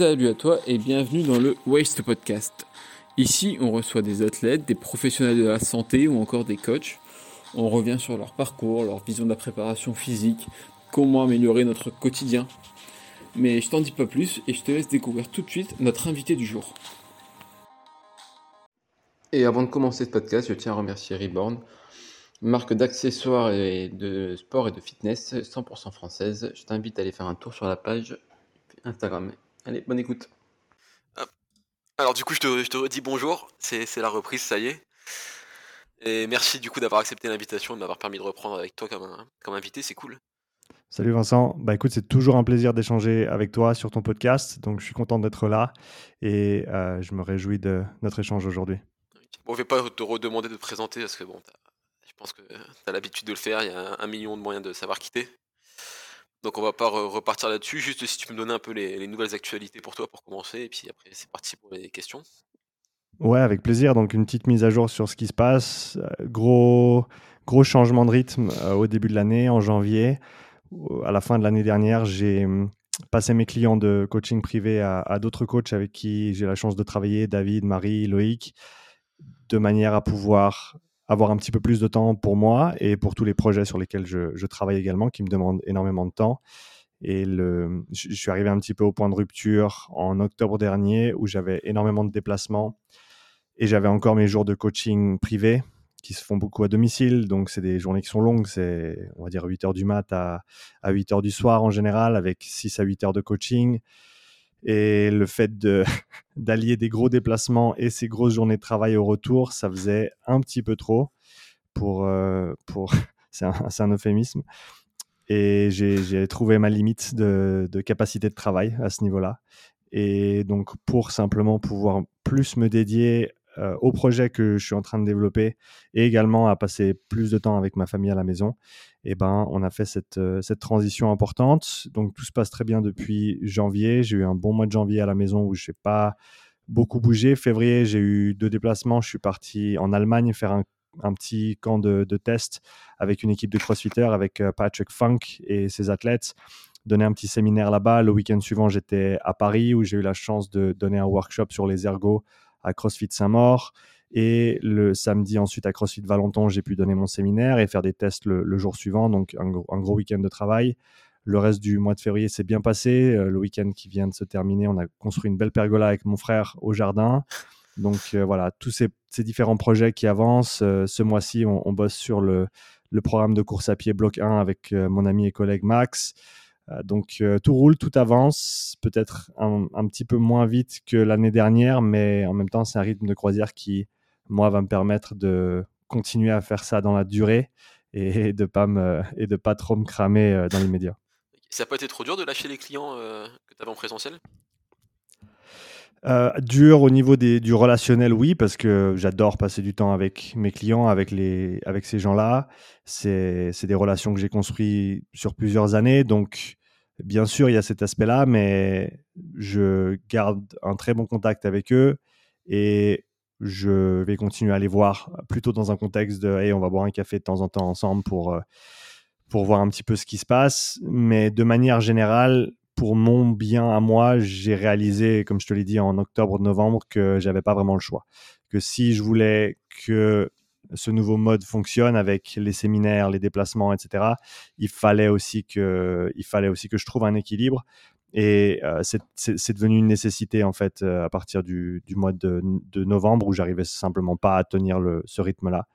Salut à toi et bienvenue dans le Waste Podcast. Ici, on reçoit des athlètes, des professionnels de la santé ou encore des coachs. On revient sur leur parcours, leur vision de la préparation physique, comment améliorer notre quotidien. Mais je t'en dis pas plus et je te laisse découvrir tout de suite notre invité du jour. Et avant de commencer ce podcast, je tiens à remercier Reborn, marque d'accessoires et de sport et de fitness 100% française. Je t'invite à aller faire un tour sur la page Instagram. Allez, bonne écoute. Alors du coup, je te, je te redis bonjour, c'est c'est la reprise, ça y est. Et merci du coup d'avoir accepté l'invitation, de m'avoir permis de reprendre avec toi comme, un- comme invité, c'est cool. Salut Vincent, bah écoute, c'est toujours un plaisir d'échanger avec toi sur ton podcast, donc je suis content d'être là et euh, je me réjouis de notre échange aujourd'hui. Bon, je vais pas te redemander de te présenter parce que bon, je pense que tu as l'habitude de le faire, il y a un million de moyens de savoir quitter. Donc on va pas re- repartir là-dessus, juste si tu peux me donner un peu les, les nouvelles actualités pour toi pour commencer, et puis après c'est parti pour les questions. Ouais, avec plaisir, donc une petite mise à jour sur ce qui se passe. Euh, gros, gros changement de rythme euh, au début de l'année, en janvier. À la fin de l'année dernière, j'ai hum, passé mes clients de coaching privé à, à d'autres coachs avec qui j'ai la chance de travailler, David, Marie, Loïc, de manière à pouvoir avoir un petit peu plus de temps pour moi et pour tous les projets sur lesquels je, travaille également, qui me demandent énormément de temps. Et je suis arrivé un petit peu au point de rupture en octobre dernier où j'avais énormément de déplacements et j'avais encore mes jours de coaching privé qui se font beaucoup à domicile. Donc, c'est des journées qui sont longues. C'est, on va dire, 8 heures du mat à, à 8 heures du soir en général, avec 6 à 8 heures de coaching. Et le fait d'allier des gros déplacements et ces grosses journées de travail au retour, ça faisait un petit peu trop pour, euh, pour c'est un, un euphémisme. Et j'ai, j'ai trouvé ma limite de, de capacité de travail à ce niveau-là. Et donc, pour simplement pouvoir plus me dédier euh, au projet que je suis en train de développer et également à passer plus de temps avec ma famille à la maison, eh ben, on a fait cette, euh, transition importante. Donc, tout se passe très bien depuis janvier. J'ai eu un bon mois de janvier à la maison où je n'ai pas beaucoup bougé. Février, j'ai eu deux déplacements. Je suis parti en Allemagne faire un, un petit camp de, de test avec une équipe de crossfitters, avec euh, Patrick Funk et ses athlètes donner un petit séminaire là-bas. Le week-end suivant, j'étais à Paris où j'ai eu la chance de donner un workshop sur les ergots à CrossFit Saint-Maur. Et le samedi, ensuite, à CrossFit Valenton, j'ai pu donner mon séminaire et faire des tests le, jour suivant. Donc, un, gros- week-end de travail. Le reste du mois de février s'est bien passé. Euh, Le week-end qui vient de se terminer, on a construit une belle pergola avec mon frère au jardin. Donc euh, voilà, tous ces, différents projets qui avancent. Euh, ce mois-ci, on, bosse sur le, le programme de course à pied bloc 1 avec mon ami et collègue Max. Euh, donc euh, tout roule, tout avance, peut-être un, un petit peu moins vite que l'année dernière, mais en même temps c'est un rythme de croisière qui, moi, va me permettre de continuer à faire ça dans la durée et de pas me et de pas trop me cramer euh, dans l'immédiat. Ça n'a pas été trop dur de lâcher les clients euh, que tu avais en présentiel? Euh, dur au niveau des, du relationnel, oui, parce que j'adore passer du temps avec mes clients, avec, les, avec ces gens-là. C'est c'est des relations que j'ai construites sur plusieurs années. Donc, bien sûr, il y a cet aspect-là, mais je garde un très bon contact avec eux et je vais continuer à les voir plutôt dans un contexte de hey, on va boire un café de temps en temps ensemble pour, euh, pour voir un petit peu ce qui se passe. Mais de manière générale, pour mon bien à moi, j'ai réalisé, comme je te l'ai dit en octobre-novembre, que j'avais pas vraiment le choix. Que si je voulais que ce nouveau mode fonctionne avec les séminaires, les déplacements, etc., il fallait aussi que, il fallait aussi que je trouve un équilibre. Et euh, c'est- devenu une nécessité en fait euh, à partir du, mois de, novembre où j'arrivais simplement pas à tenir ce rythme-là.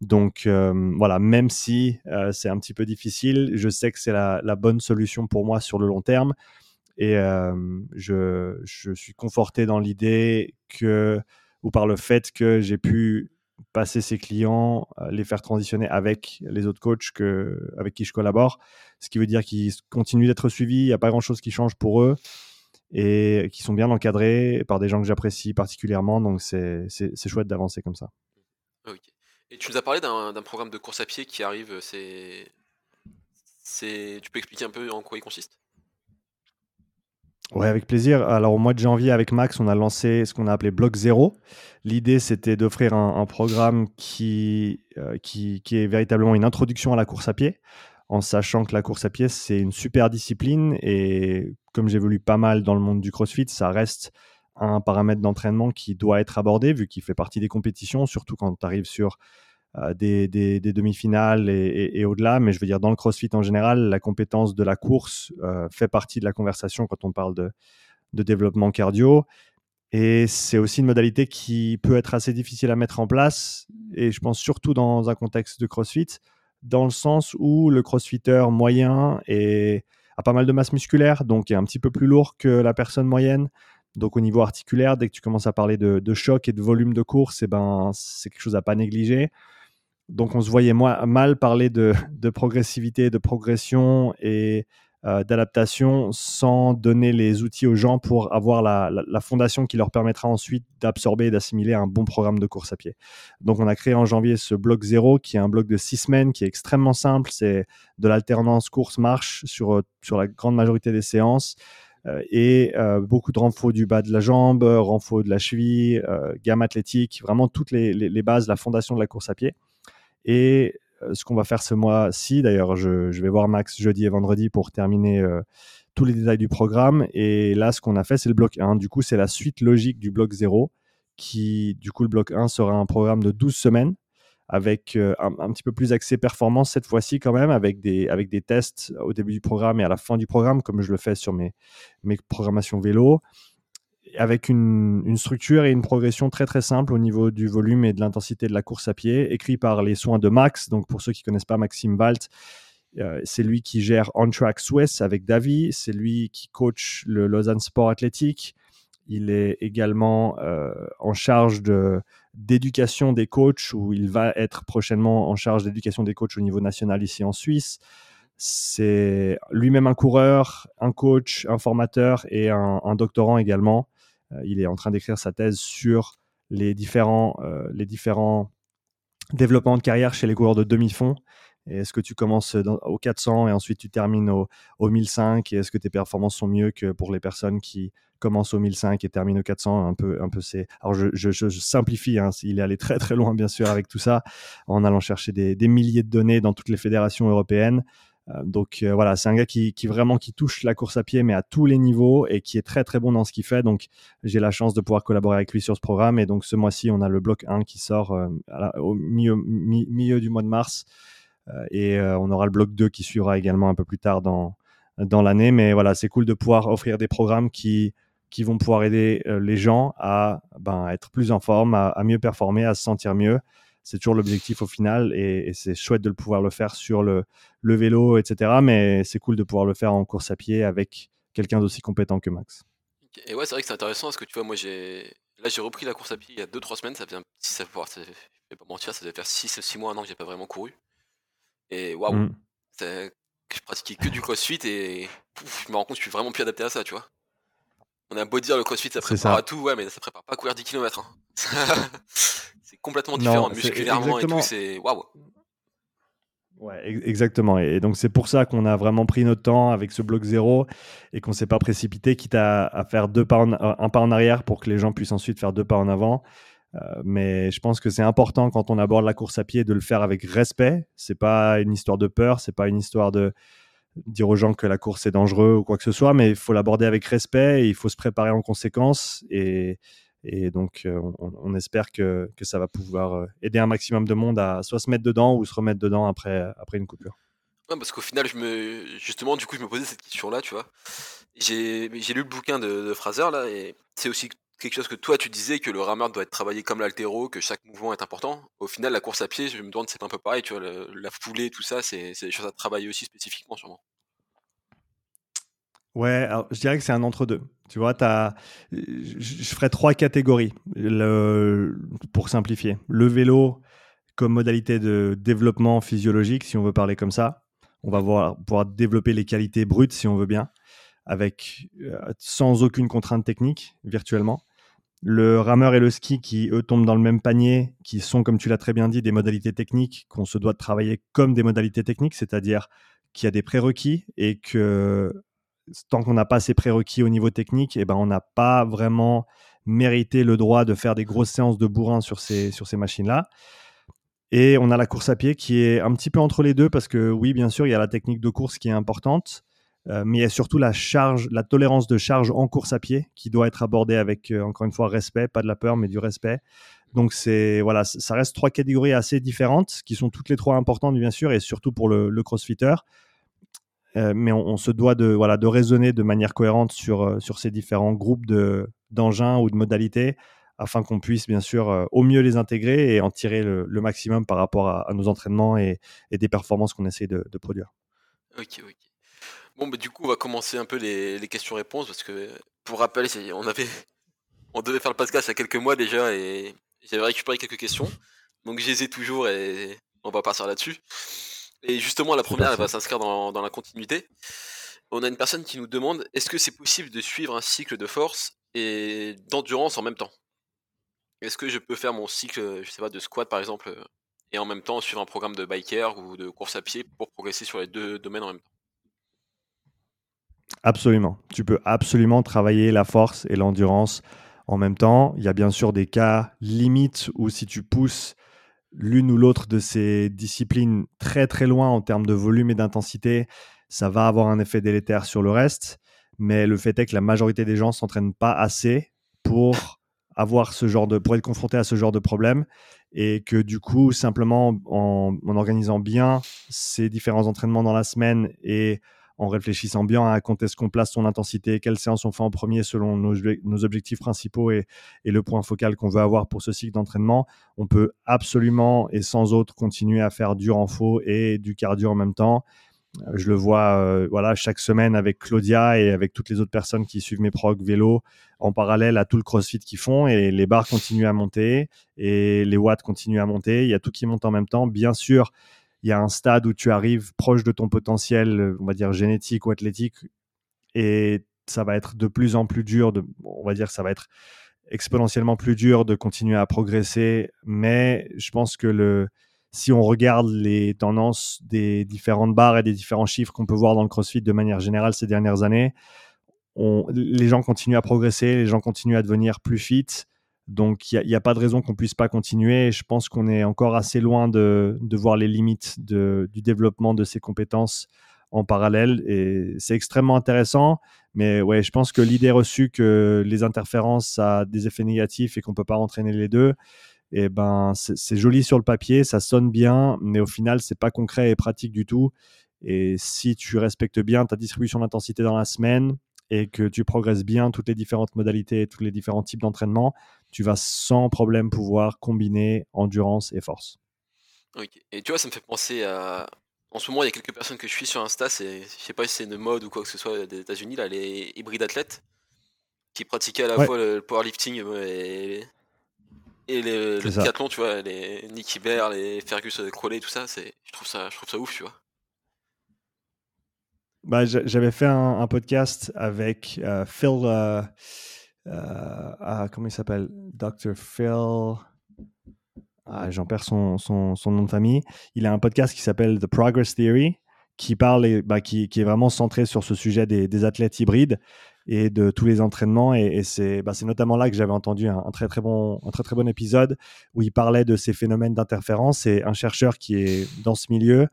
Donc euh, voilà, même si c'est un petit peu difficile, je sais que c'est la, bonne solution pour moi sur le long terme. Et je, je suis conforté dans l'idée que, ou par le fait que j'ai pu passer ces clients, euh, les faire transitionner avec les autres coachs que, avec qui je collabore, ce qui veut dire qu'ils continuent d'être suivis, il n'y a pas grand-chose qui change pour eux et qui sont bien encadrés par des gens que j'apprécie particulièrement. Donc c'est chouette d'avancer comme ça. Ok. Et tu nous as parlé d'un programme de course à pied qui arrive, euh, c'est... Tu peux expliquer un peu en quoi il consiste? Ouais, avec plaisir. Alors, au mois de janvier, avec Max, on a lancé ce qu'on a appelé Bloc Zéro. L'idée, c'était d'offrir un, un programme qui, euh, qui, qui est véritablement une introduction à la course à pied en sachant que la course à pied, c'est une super discipline et comme j'évolue pas mal dans le monde du CrossFit, ça reste un paramètre d'entraînement qui doit être abordé vu qu'il fait partie des compétitions, surtout quand tu arrives sur euh, des, demi-finales et, au-delà. Mais je veux dire, dans le CrossFit en général, la compétence de la course euh, fait partie de la conversation quand on parle de, développement cardio. Et c'est aussi une modalité qui peut être assez difficile à mettre en place, et je pense surtout dans un contexte de CrossFit, dans le sens où le crossfitter moyen a pas mal de masse musculaire, donc est un petit peu plus lourd que la personne moyenne. Donc au niveau articulaire, dès que tu commences à parler de, choc et de volume de course, eh ben, c'est quelque chose à pas négliger. Donc on se voyait mal parler de, progressivité, de progression et euh, d'adaptation sans donner les outils aux gens pour avoir la, fondation qui leur permettra ensuite d'absorber et d'assimiler un bon programme de course à pied. Donc on a créé en janvier ce bloc zéro qui est un bloc de six semaines qui est extrêmement simple. C'est de l'alternance course-marche sur, sur la grande majorité des séances euh, et euh, beaucoup de renfort du bas de la jambe, renfort de la cheville, gamme athlétique, vraiment toutes les, bases, la fondation de la course à pied. Et euh, ce qu'on va faire ce mois-ci. D'ailleurs, je, vais voir Max jeudi et vendredi pour terminer euh, tous les détails du programme. Et là, ce qu'on a fait, c'est le bloc 1. Du coup, c'est la suite logique du bloc 0, qui, du coup, le bloc 1 sera un programme de 12 semaines avec euh, un, petit peu plus axé performance cette fois-ci quand même, avec des, avec des tests au début du programme et à la fin du programme, comme je le fais sur mes, mes programmations vélo avec une, structure et une progression très très simple au niveau du volume et de l'intensité de la course à pied, écrit par les soins de Max. Donc pour ceux qui connaissent pas Maxime Walt, euh, c'est lui qui gère On Track Swiss avec Davy, c'est lui qui coach le Lausanne Sport Athlétique. Il est également euh, en charge d'éducation des coachs, où il va être prochainement en charge d'éducation des coachs au niveau national ici en Suisse. C'est lui-même un coureur, un coach, un formateur et un doctorant également. Euh, il est en train d'écrire sa thèse sur les différents, euh, les différents développements de carrière chez les coureurs de demi-fond. Est-ce que tu commences au 400 et ensuite tu termines au, 1005 et est-ce que tes performances sont mieux que pour les personnes qui commencent au 1005 et terminent au 400 un peu un peu c'est alors je, simplifie hein, il est allé très très loin bien sûr avec tout ça en allant chercher des, milliers de données dans toutes les fédérations européennes donc euh, voilà, c'est un gars qui, vraiment qui touche la course à pied, mais à tous les niveaux et qui est très très bon dans ce qu'il fait. Donc j'ai la chance de pouvoir collaborer avec lui sur ce programme. Et donc ce mois-ci, on a le bloc 1 qui sort euh, au milieu, du mois de mars. et on aura le bloc 2 qui suivra également un peu plus tard dans, dans l'année. Mais voilà, c'est cool de pouvoir offrir des programmes qui, qui vont pouvoir aider les gens à ben, être plus en forme, à, mieux performer, à se sentir mieux c'est toujours l'objectif au final et, c'est chouette de le pouvoir le faire sur le, le vélo, etc. Mais c'est cool de pouvoir le faire en course à pied avec quelqu'un d'aussi compétent que Max. Et ouais, c'est vrai que c'est intéressant parce que tu vois, moi j'ai là j'ai repris la course à pied il y a 2-3 semaines, ça fait un petit ça, ça, je vais pas mentir, ça devait faire 6 mois, un an que j'ai pas vraiment couru. Et waouh, mmh. je pratiquais que du crossfit et je me rends compte que je suis vraiment plus adapté à ça, tu vois. On a beau dire le crossfit ça prépare à tout, ouais, mais ça prépare pas à courir 10 km. Hein. complètement différent musculairement et tout, c'est waouh. Ouais, exactement. Et donc, c'est pour ça qu'on a vraiment pris notre temps avec ce bloc zéro et qu'on ne s'est pas précipité, quitte à, faire deux pas un pas en arrière pour que les gens puissent ensuite faire deux pas en avant. Euh, mais je pense que c'est important quand on aborde la course à pied de le faire avec respect. C'est pas une histoire de peur, c'est pas une histoire de dire aux gens que la course est dangereux ou quoi que ce soit, mais il faut l'aborder avec respect et il faut se préparer en conséquence. Et, et donc, euh, on, espère que, ça va pouvoir euh, aider un maximum de monde à soit se mettre dedans ou se remettre dedans après, après une coupure. Parce qu'au final, je me... justement, du coup, je me posais cette question-là, tu vois. J'ai lu le bouquin de, Fraser, là, et c'est aussi quelque chose que toi, tu disais, que le rameur doit être travaillé comme l'altéro, que chaque mouvement est important. Au final, la course à pied, je me demande, c'est un peu pareil, tu vois, la foulée, tout ça, c'est des choses à travailler aussi spécifiquement, sûrement. Ouais, je dirais que c'est un entre-deux. Tu vois, as, je ferais trois catégories pour simplifier. Le vélo comme modalité de développement physiologique, si on veut parler comme ça. On va voir, pouvoir développer les qualités brutes, si on veut bien, avec, euh, sans aucune contrainte technique, virtuellement. Le rameur et le ski qui, eux, tombent dans le même panier, qui sont, comme tu l'as très bien dit, des modalités techniques qu'on se doit de travailler comme des modalités techniques, c'est-à-dire qu'il y a des prérequis et que tant qu'on n'a pas ces prérequis au niveau technique, eh ben, on n'a pas vraiment mérité le droit de faire des grosses séances de bourrin sur ces, sur ces machines-là. Et on a la course à pied qui est un petit peu entre les deux parce que oui, bien sûr, il y a la technique de course qui est importante, euh, mais il y a surtout la charge, la tolérance de charge en course à pied qui doit être abordée avec, euh, encore une fois, respect, pas de la peur, mais du respect. Donc c'est voilà, ça reste trois catégories assez différentes qui sont toutes les trois importantes bien sûr et surtout pour le, le crossfitter. Euh, mais on, se doit de voilà de raisonner de manière cohérente sur sur ces différents groupes de d'engins ou de modalités afin qu'on puisse bien sûr au mieux les intégrer et en tirer le, maximum par rapport à, nos entraînements et, et des performances qu'on essaie de, produire. Ok, ok. Bon, bah, du coup, on va commencer un peu les, les questions-réponses parce que, pour rappel, on avait, on devait faire le podcast il y a quelques mois déjà et j'avais récupéré quelques questions. Donc, je ai toujours et on va partir là-dessus. Et justement, la première, elle va s'inscrire dans, dans la continuité. On a une personne qui nous demande est-ce que c'est possible de suivre un cycle de force et d'endurance en même temps? Est-ce que je peux faire mon cycle, je sais pas, de squat par exemple, et en même temps suivre un programme de biker ou de course à pied pour progresser sur les deux domaines en même temps? Absolument. Tu peux absolument travailler la force et l'endurance en même temps. Il y a bien sûr des cas limites où si tu pousses l'une ou l'autre de ces disciplines très très loin en termes de volume et d'intensité, ça va avoir un effet délétère sur le reste. Mais le fait est que la majorité des gens s'entraînent pas assez pour avoir ce genre de, pour être confronté à ce genre de problème et que du coup, simplement en, en organisant bien ces différents entraînements dans la semaine et en réfléchissant bien à quand est-ce qu'on place son intensité, quelle séance on fait en premier selon nos, objectifs principaux et, le point focal qu'on veut avoir pour ce cycle d'entraînement, on peut absolument et sans autre continuer à faire du renfort et du cardio en même temps. Euh, je le vois euh, voilà, chaque semaine avec Claudia et avec toutes les autres personnes qui suivent mes progs vélo en parallèle à tout le crossfit qu'ils font et les barres continuent à monter et les watts continuent à monter. Il y a tout qui monte en même temps. Bien sûr, il y a un stade où tu arrives proche de ton potentiel, on va dire génétique ou athlétique, et ça va être de plus en plus dur, de, on va dire ça va être exponentiellement plus dur de continuer à progresser, mais je pense que le, si on regarde les tendances des différentes barres et des différents chiffres qu'on peut voir dans le CrossFit de manière générale ces dernières années, les gens continuent à progresser, les gens continuent à devenir plus fit, donc, il n'y a, pas de raison qu'on puisse pas continuer. je pense qu'on est encore assez loin de, voir les limites du développement de ces compétences en parallèle. Et c'est extrêmement intéressant. Mais ouais, je pense que l'idée reçue que les interférences, ça a des effets négatifs et qu'on ne peut pas entraîner les deux, eh ben, c'est joli sur le papier, ça sonne bien, mais au final, c'est pas concret et pratique du tout. Et si tu respectes bien ta distribution d'intensité dans la semaine, et que tu progresses bien toutes les différentes modalités, tous les différents types d'entraînement, tu vas sans problème pouvoir combiner endurance et force. Et tu vois, ça me fait penser à. En ce moment, il y a quelques personnes que je suis sur Insta, c'est, je sais pas si c'est une mode ou quoi que ce soit des États-Unis, là, les hybrides athlètes, qui pratiquaient à la fois le, powerlifting et, et le triathlon, tu vois, les Nicky Bear, les Fergus Crowley, tout ça, c'est, je trouve ça, je trouve ça ouf, tu vois. Bah, j'avais fait un, podcast avec euh, Phil. Euh, euh, ah, comment il s'appelle? Dr. Phil. Ah, J'en perds son, nom de famille. Il a un podcast qui s'appelle The Progress Theory, qui, parle, bah, qui, est vraiment centré sur ce sujet des, athlètes hybrides et de tous les entraînements. Et, et bah, c'est notamment là que j'avais entendu un, un, très, très bon, un très, très bon épisode où il parlait de ces phénomènes d'interférence. Et un chercheur qui est dans ce milieu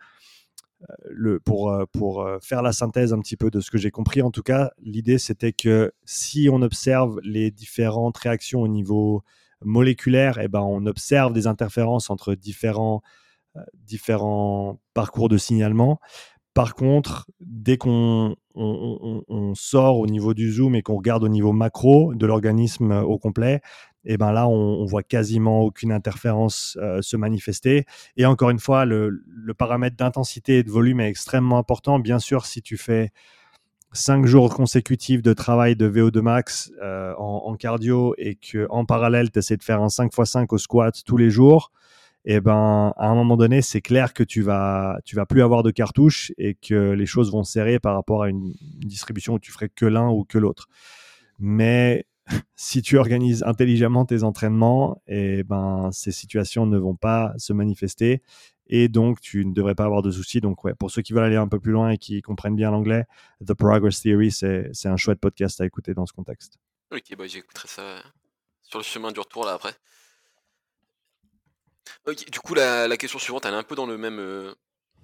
pour, euh, euh, faire la synthèse un petit peu de ce que j'ai compris, en tout cas, l'idée c'était que si on observe les différentes réactions au niveau moléculaire, eh ben, on observe des interférences entre différents, euh, différents parcours de signalement. Par contre, dès qu'on on, sort au niveau du zoom et qu'on regarde au niveau macro de l'organisme au complet, et ben là, on, voit quasiment aucune interférence euh, se manifester. Et encore une fois, le, paramètre d'intensité et de volume est extrêmement important. Bien sûr, si tu fais cinq jours consécutifs de travail de VO2 max euh, en, cardio et que en parallèle, tu essaies de faire un 5x5 au squat tous les jours, et ben à un moment donné, c'est clair que tu vas tu vas plus avoir de cartouches et que les choses vont serrer par rapport à une, une distribution où tu ferais que l'un ou que l'autre. Mais si tu organises intelligemment tes entraînements, et eh ben, ces situations ne vont pas se manifester et donc tu ne devrais pas avoir de soucis. Donc, ouais, pour ceux qui veulent aller un peu plus loin et qui comprennent bien l'anglais, The Progress Theory, c'est un chouette podcast à écouter dans ce contexte. Ok, bah, j'écouterai ça sur le chemin du retour là après. du coup, la, question suivante, elle est un peu dans le même,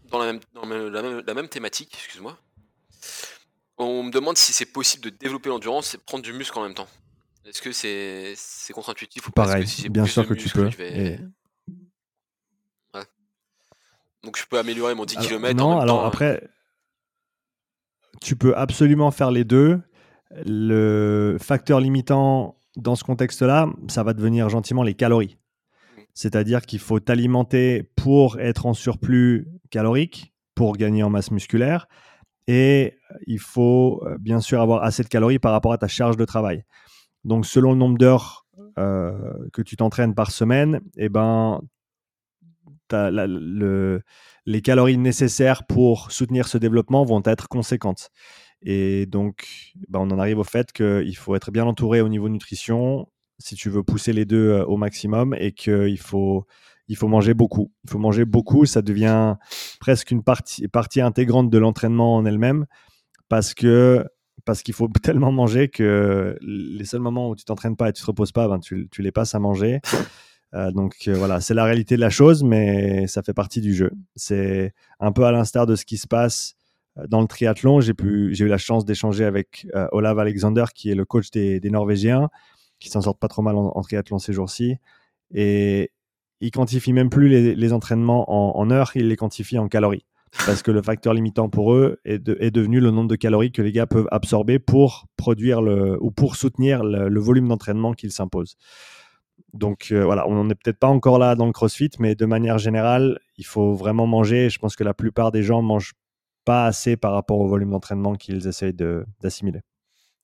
dans la même, la même thématique, excuse-moi. On me demande si c'est possible de développer l'endurance et prendre du muscle en même temps. Est-ce que c'est contre-intuitif ou pas? Pareil, bien sûr que tu peux. Donc je peux améliorer mon 10 km. Non, en même alors temps, hein. après, tu peux absolument faire les deux. Le facteur limitant dans ce contexte-là, ça va devenir gentiment les calories. Mmh. C'est-à-dire qu'il faut t'alimenter pour être en surplus calorique, pour gagner en masse musculaire, et il faut euh, bien sûr avoir assez de calories par rapport à ta charge de travail. Donc selon le nombre d'heures euh, que tu t'entraînes par semaine, eh ben, les calories nécessaires pour soutenir ce développement vont être conséquentes. Et donc, ben, on en arrive au fait qu'il faut être bien entouré au niveau nutrition si tu veux pousser les deux euh, au maximum et qu'il faut il faut manger beaucoup. Il faut manger beaucoup, ça devient presque une partie, partie intégrante de l'entraînement en elle-même parce que parce qu'il faut tellement manger que les seuls moments où tu t'entraînes pas et tu te reposes pas, ben tu, les passes à manger. Euh, donc euh, voilà, c'est la réalité de la chose, mais ça fait partie du jeu. C'est un peu à l'instar de ce qui se passe euh, dans le triathlon. J'ai eu la chance d'échanger avec Olav Alexander, qui est le coach des, Norvégiens, qui s'en sortent pas trop mal en, en triathlon ces jours-ci. Et, il quantifie même plus les, entraînements en, heures, il les quantifie en calories. Parce que le facteur limitant pour eux est, devenu le nombre de calories que les gars peuvent absorber pour produire le, ou pour soutenir le, volume d'entraînement qu'ils s'imposent. Donc euh, voilà, on n'en est peut-être pas encore là dans le CrossFit, mais de manière générale, il faut vraiment manger. Je pense que la plupart des gens mangent pas assez par rapport au volume d'entraînement qu'ils essayent d'assimiler.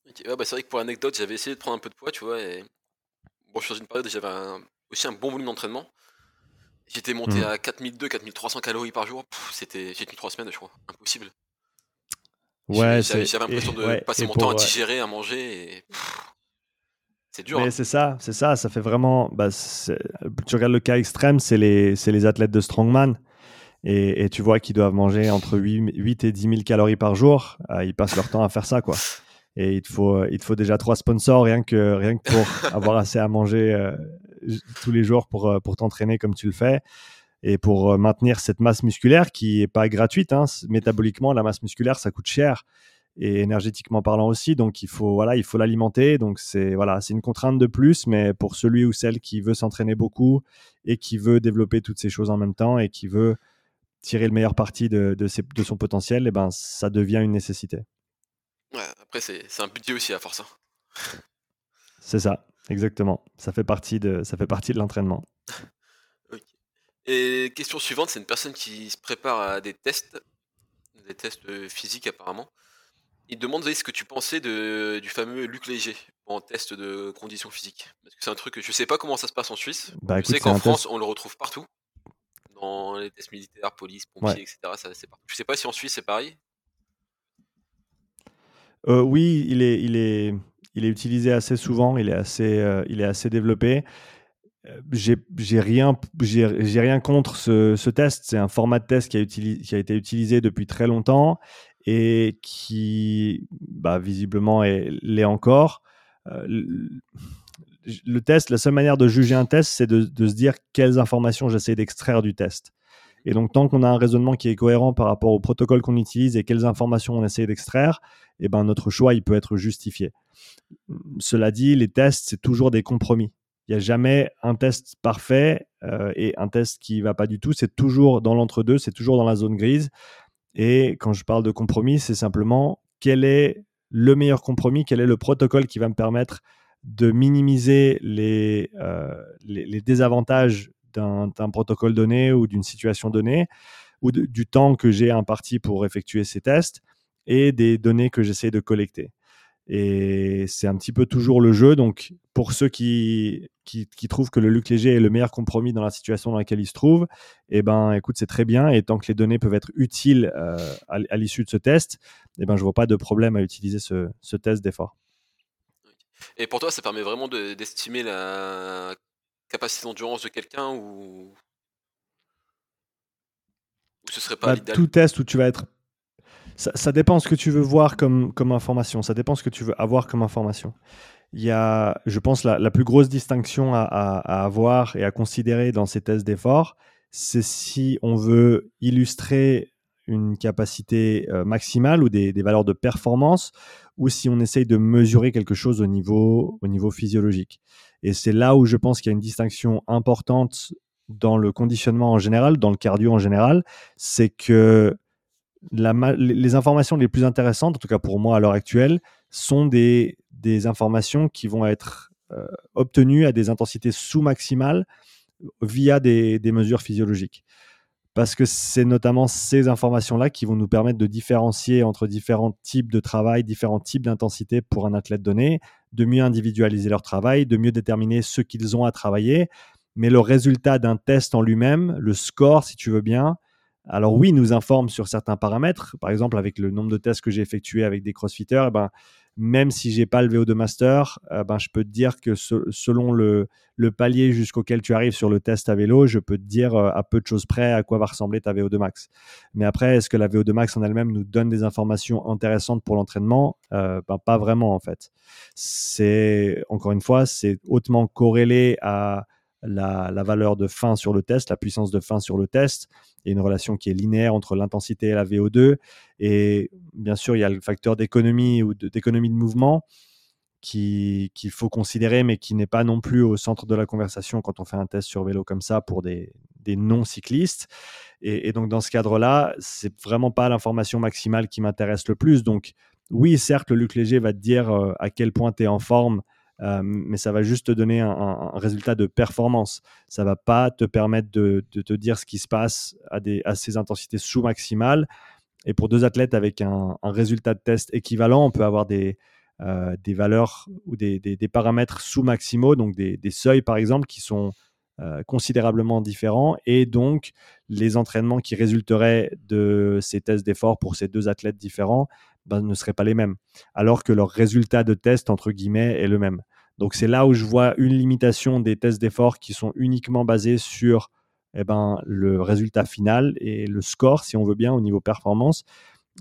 bah c'est vrai que pour l'anecdote, j'avais essayé de prendre un peu de poids, tu vois, et bon, je suis dans une période où j'avais aussi un bon volume d'entraînement. J'étais monté mmh. à 4200, 4300 calories par jour. C'était, j'ai tenu trois semaines, je crois. Impossible. Ouais, j'avais, l'impression de passer mon temps à digérer, à manger. Et... c'est dur. Hein. c'est ça, c'est ça. Ça fait vraiment. Bah, tu regardes le cas extrême, c'est les, c'est les athlètes de strongman. Et, et tu vois qu'ils doivent manger entre 8, et 10 000 calories par jour. Ah, ils passent leur temps à faire ça, quoi. Et il te faut, il te faut déjà trois sponsors rien que, rien que pour avoir assez à manger euh, tous les jours pour, euh, pour t'entraîner comme tu le fais et pour euh, maintenir cette masse musculaire qui n'est pas gratuite. Hein. Métaboliquement, la masse musculaire, ça coûte cher et énergétiquement parlant aussi. Donc il faut voilà, il faut l'alimenter. Donc c'est voilà, c'est une contrainte de plus, mais pour celui ou celle qui veut s'entraîner beaucoup et qui veut développer toutes ces choses en même temps et qui veut tirer le meilleur parti de, de, de son potentiel, et eh ben ça devient une nécessité. Ouais, après c'est un budget aussi à force. Hein. C'est ça. Exactement. Ça fait partie de, ça fait partie de l'entraînement. Et question suivante, c'est une personne qui se prépare à des tests, des tests euh, physiques apparemment. Il demande ce que tu pensais de, du fameux Luc Léger en test de conditions physiques? Parce que c'est un truc que je sais pas comment ça se passe en Suisse. Bah, je sais qu'en France, on le retrouve partout. Dans les tests militaires, police, pompiers, etc. Ça, partout. Je sais pas si en Suisse c'est pareil. Euh, oui, il est, il est, il est utilisé assez souvent, il est assez, euh, il est assez développé. Euh, j'ai rien, rien contre ce, test. C'est un format de test qui a, été utilisé depuis très longtemps et qui, bah, visiblement, l'est encore. Euh, le, test, la seule manière de juger un test, c'est de, de, se dire quelles informations j'essaie d'extraire du test. Et donc, tant qu'on a un raisonnement qui est cohérent par rapport au protocole qu'on utilise et quelles informations on essaie d'extraire, eh ben, notre choix, il peut être justifié. Cela dit, les tests, c'est toujours des compromis. Il n'y a jamais un test parfait euh, et un test qui ne va pas du tout. C'est toujours dans l'entre-deux, c'est toujours dans la zone grise. Et quand je parle de compromis, c'est simplement quel est le meilleur compromis, quel est le protocole qui va me permettre de minimiser les, euh, les, désavantages d'un protocole donné ou d'une situation donnée, ou du temps que j'ai imparti pour effectuer ces tests, et des données que j'essaie de collecter. Et c'est un petit peu toujours le jeu. Donc, pour ceux qui, qui, trouvent que le Luc Léger est le meilleur compromis dans la situation dans laquelle il se trouve, eh ben, écoute, c'est très bien. Et tant que les données peuvent être utiles euh, à, l'issue de ce test, eh ben, je vois pas de problème à utiliser ce, ce test d'effort. Et pour toi, ça permet vraiment d'estimer la capacité d'endurance de quelqu'un ou... ou ce serait pas bah, Tout test où tu vas être ça, dépend ce que tu veux voir comme, comme information. Ça dépend ce que tu veux avoir comme information. il y a, je pense, la, la plus grosse distinction à, à, avoir et à considérer dans ces tests d'effort, c'est si on veut illustrer une capacité euh, maximale ou des, des, valeurs de performance, ou si on essaye de mesurer quelque chose au niveau, au niveau physiologique. Et c'est là où je pense qu'il y a une distinction importante dans le conditionnement en général, dans le cardio en général, c'est que les informations les plus intéressantes, en tout cas pour moi à l'heure actuelle, sont des, informations qui vont être euh, obtenues à des intensités sous-maximales via des, mesures physiologiques. Parce que c'est notamment ces informations-là qui vont nous permettre de différencier entre différents types de travail, différents types d'intensité pour un athlète donné, de mieux individualiser leur travail, de mieux déterminer ce qu'ils ont à travailler. Mais le résultat d'un test en lui-même, le score, si tu veux bien, alors oui, nous informe sur certains paramètres. Par exemple, avec le nombre de tests que j'ai effectués avec des crossfitters, eh ben, même si j'ai pas le VO2 master, euh, ben, je peux te dire que selon le, palier jusqu'auquel tu arrives sur le test à vélo, je peux te dire euh, à peu de choses près à quoi va ressembler ta VO2 max. Mais après, est-ce que la VO2 max en elle-même nous donne des informations intéressantes pour l'entraînement? Euh, ben, Pas vraiment en fait. C'est encore une fois, c'est hautement corrélé à la, valeur de fin sur le test, la puissance de fin sur le test. A une relation qui est linéaire entre l'intensité et la VO2. Et bien sûr, il y a le facteur d'économie ou d'économie de, mouvement qu'il faut considérer, mais qui n'est pas non plus au centre de la conversation quand on fait un test sur vélo comme ça pour des, des non-cyclistes. Et, et, donc, dans ce cadre-là, c'est vraiment pas l'information maximale qui m'intéresse le plus. Donc, oui, certes, le Luc Léger va te dire euh, à quel point tu es en forme euh, mais ça va juste te donner un, résultat de performance. Ça va pas te permettre de, te dire ce qui se passe à, ces intensités sous-maximales. Et pour deux athlètes avec un, résultat de test équivalent, on peut avoir des, euh, valeurs ou des, des, paramètres sous-maximaux, donc des, seuils par exemple, qui sont euh, considérablement différents. Et donc, les entraînements qui résulteraient de ces tests d'effort pour ces deux athlètes différents ben, ne seraient pas les mêmes, alors que leur résultat de test, entre guillemets, est le même. Donc c'est là où je vois une limitation des tests d'effort qui sont uniquement basés sur eh ben, le résultat final et le score, si on veut bien, au niveau performance,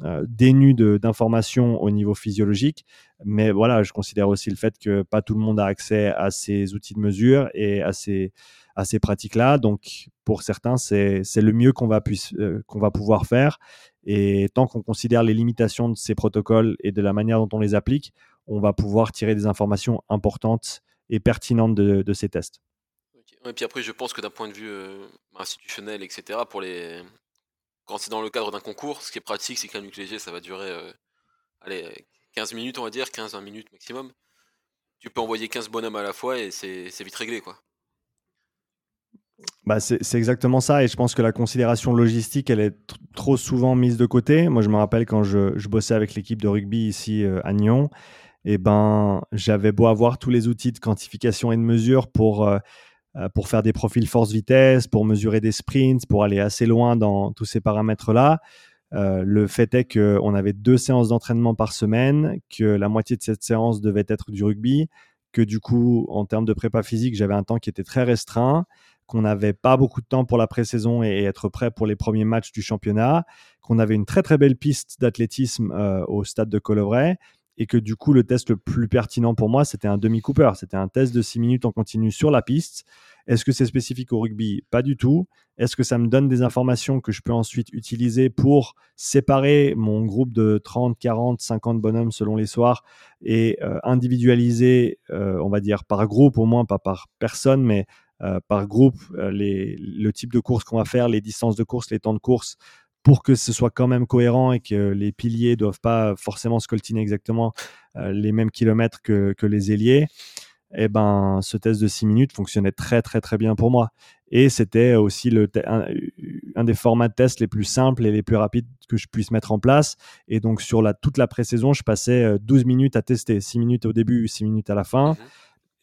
euh, dénu d'informations au niveau physiologique. Mais voilà, je considère aussi le fait que pas tout le monde a accès à ces outils de mesure et à ces, à ces pratiques-là. Donc pour certains, c'est le mieux qu'on va, euh, qu'on va pouvoir faire. Et tant qu'on considère les limitations de ces protocoles et de la manière dont on les applique, on va pouvoir tirer des informations importantes et pertinentes de, ces tests. Et puis après, je pense que d'un point de vue euh, institutionnel, etc., pour les... quand c'est dans le cadre d'un concours, ce qui est pratique, c'est qu'un nuque léger, ça va durer euh, allez, 15 minutes, on va dire, 15-20 minutes maximum. Tu peux envoyer 15 bonhommes à la fois et c'est vite réglé. quoi. Bah c'est exactement ça et je pense que la considération logistique, elle est trop souvent mise de côté. Moi, je me rappelle quand je, bossais avec l'équipe de rugby ici euh, à Nyon, et eh ben, j'avais beau avoir tous les outils de quantification et de mesure pour, euh, euh, pour faire des profils force-vitesse, pour mesurer des sprints, pour aller assez loin dans tous ces paramètres-là. Le fait est qu'on avait deux séances d'entraînement par semaine, que la moitié de cette séance devait être du rugby, que du coup, en termes de prépa physique, j'avais un temps qui était très restreint, qu'on n'avait pas beaucoup de temps pour la pré-saison et être prêt pour les premiers matchs du championnat, qu'on avait une très très belle piste d'athlétisme au stade de Colovray et que du coup, le test le plus pertinent pour moi, c'était un demi-cooper. C'était un test de 6 minutes en continu sur la piste. Est-ce que c'est spécifique au rugby? Pas du tout. Est-ce que ça me donne des informations que je peux ensuite utiliser pour séparer mon groupe de 30, 40, 50 bonhommes selon les soirs et euh, individualiser, euh, on va dire, par groupe au moins, pas par personne, mais euh, par groupe, les, le type de course qu'on va faire, les distances de course, les temps de course pour que ce soit quand même cohérent et que les piliers doivent pas forcément scoltiner exactement euh, les mêmes kilomètres que, les ailiers, eh ben, ce test de 6 minutes fonctionnait très très très bien pour moi. Et c'était aussi un, des formats de test les plus simples et les plus rapides que je puisse mettre en place. Et donc sur toute la pré-saison, je passais 12 euh, minutes à tester, 6 minutes au début, 6 minutes à la fin. Mmh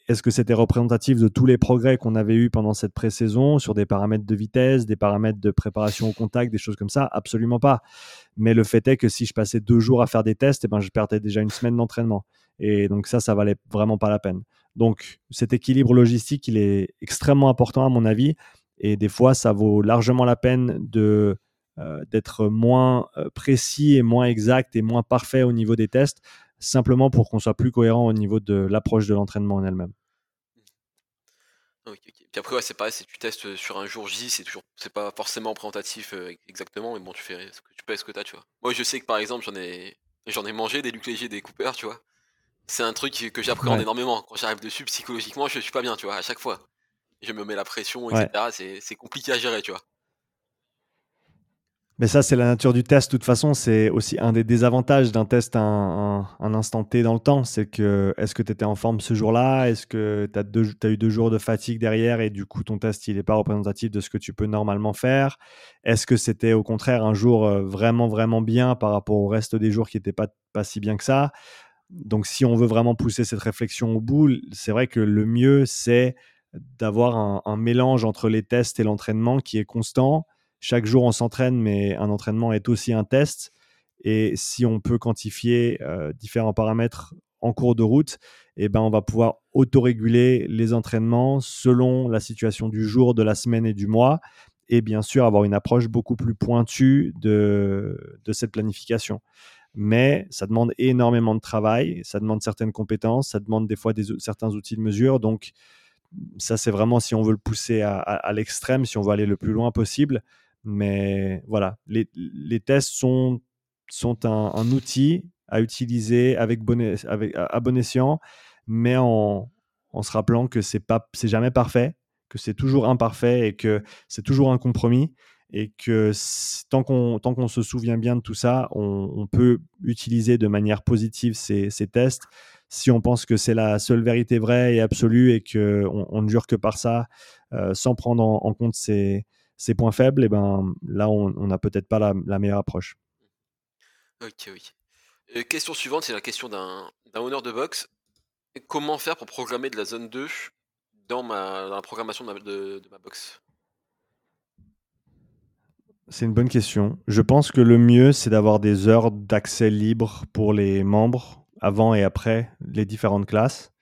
est-ce que c'était représentatif de tous les progrès qu'on avait eus pendant cette pré-saison sur des paramètres de vitesse, des paramètres de préparation au contact, des choses comme ça? Absolument pas. Mais le fait est que si je passais deux jours à faire des tests, eh ben, je perdais déjà une semaine d'entraînement. Et donc ça, ça valait vraiment pas la peine. Donc cet équilibre logistique, il est extrêmement important à mon avis. Et des fois, ça vaut largement la peine de euh, d'être moins euh, précis et moins exact et moins parfait au niveau des tests simplement pour qu'on soit plus cohérent au niveau de l'approche de l'entraînement en elle-même. Ok, ok. Puis après, c'est pareil, si tu testes sur un jour J, c'est toujours, c'est pas forcément représentatif exactement, mais bon, tu fais ce que tu peux, ce que tu as, tu vois. Moi, je sais que par exemple, j'en ai, j'en ai mangé des Luc Léger, des Cooper, tu vois. C'est un truc que j'appréhende énormément. Quand j'arrive dessus, psychologiquement, je suis pas bien, tu vois, à chaque fois. Je me mets la pression, etc. C'est compliqué à gérer, tu vois. Mais ça, c'est la nature du test. De toute façon, c'est aussi un des désavantages d'un test à un, instant T dans le temps. C'est que, est-ce que tu étais en forme ce jour-là? Est-ce que tu as, eu deux jours de fatigue derrière et du coup, ton test, il n'est pas représentatif de ce que tu peux normalement faire? Est-ce que c'était au contraire un jour euh, vraiment, vraiment bien par rapport au reste des jours qui n'étaient pas, pas si bien que ça? Donc, si on veut vraiment pousser cette réflexion au bout, c'est vrai que le mieux, c'est d'avoir un mélange entre les tests et l'entraînement qui est constant chaque jour on s'entraîne, mais un entraînement est aussi un test. Et si on peut quantifier euh, différents paramètres en cours de route, eh ben, on va pouvoir autoréguler les entraînements selon la situation du jour, de la semaine et du mois. Et bien sûr, avoir une approche beaucoup plus pointue de, de cette planification. Mais ça demande énormément de travail, ça demande certaines compétences, ça demande des fois certains outils de mesure. Donc, ça, c'est vraiment si on veut le pousser à l'extrême, si on veut aller le plus loin possible, mais voilà, les, tests sont, sont un, outil à utiliser avec, avec à bon escient, mais en, se rappelant que c'est pas jamais parfait, que c'est toujours imparfait et que c'est toujours un compromis et que tant qu'on tant qu'on se souvient bien de tout ça, on, peut utiliser de manière positive ces, tests. Si on pense que c'est la seule vérité vraie et absolue et que on, ne jure que par ça, euh, sans prendre en compte ces, ses points faibles, et eh ben là, on n'a peut-être pas la, meilleure approche. Ok, oui. Euh, question suivante, c'est la question d'un honneur de boxe. Comment faire pour programmer de la zone 2 dans, ma, la programmation de ma, de, ma boxe C'est une bonne question. Je pense que le mieux, c'est d'avoir des heures d'accès libre pour les membres avant et après les différentes classes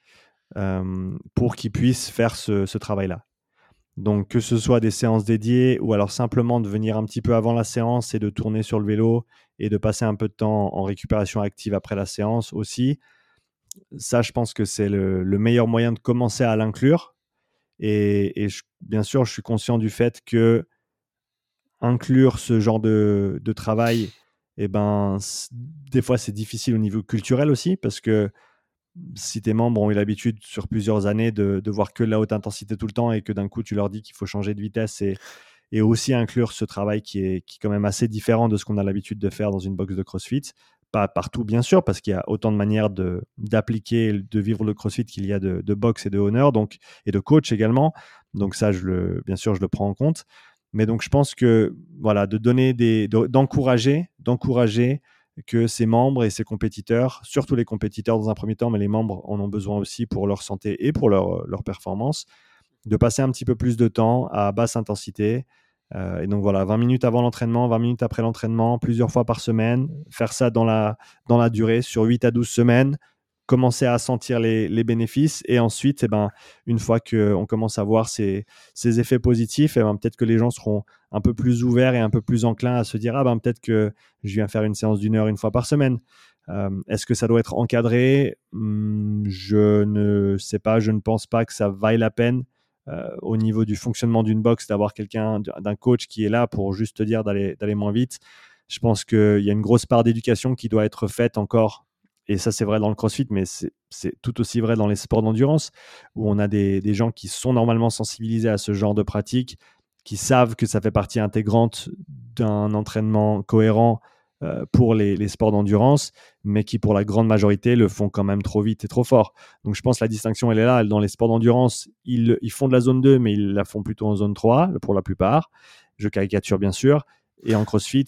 euh, pour qu'ils puissent faire ce travail-là. Donc que ce soit des séances dédiées ou alors simplement de venir un petit peu avant la séance et de tourner sur le vélo et de passer un peu de temps en récupération active après la séance aussi. Ça, je pense que c'est le, meilleur moyen de commencer à l'inclure. Et, bien sûr, je suis conscient du fait que inclure ce genre de, travail, eh ben, des fois, c'est difficile au niveau culturel aussi parce que si tes membres ont eu l'habitude sur plusieurs années de, voir que la haute intensité tout le temps et que d'un coup tu leur dis qu'il faut changer de vitesse et, aussi inclure ce travail qui est, qui quand même assez différent de ce qu'on a l'habitude de faire dans une box de CrossFit. Pas partout, bien sûr, parce qu'il y a autant de manières d'appliquer, de, vivre le CrossFit qu'il y a de, de boxe et de honneur, donc, et de coach également. Donc ça, je le, bien sûr, je le prends en compte. Mais donc, je pense que, voilà, de donner des, d'encourager, d'encourager que ses membres et ses compétiteurs, surtout les compétiteurs dans un premier temps, mais les membres en ont besoin aussi pour leur santé et pour leur, leur performance, de passer un petit peu plus de temps à basse intensité. Euh, et donc voilà, 20 minutes avant l'entraînement, 20 minutes après l'entraînement, plusieurs fois par semaine, faire ça dans la, dans la durée, sur 8 à 12 semaines, commencer à sentir les, bénéfices. Et ensuite, eh ben, une fois qu'on commence à voir ces, effets positifs, eh ben, peut-être que les gens seront un peu plus ouverts et un peu plus enclins à se dire Ah ben, peut-être que je viens faire une séance d'une heure une fois par semaine. Euh, est-ce que ça doit être encadré? Hmm, Je ne sais pas, je ne pense pas que ça vaille la peine. Euh, au niveau du fonctionnement d'une box, d'avoir quelqu'un, d'un coach qui est là pour juste te dire d'aller moins vite. Je pense qu'il y a une grosse part d'éducation qui doit être faite encore et ça c'est vrai dans le CrossFit, mais c'est tout aussi vrai dans les sports d'endurance, où on a des, gens qui sont normalement sensibilisés à ce genre de pratique, qui savent que ça fait partie intégrante d'un entraînement cohérent euh, pour les, sports d'endurance, mais qui pour la grande majorité le font quand même trop vite et trop fort. Donc je pense que la distinction, elle est là. Dans les sports d'endurance, ils, ils font de la zone 2, mais ils la font plutôt en zone 3 pour la plupart. Je caricature bien sûr. Et en CrossFit,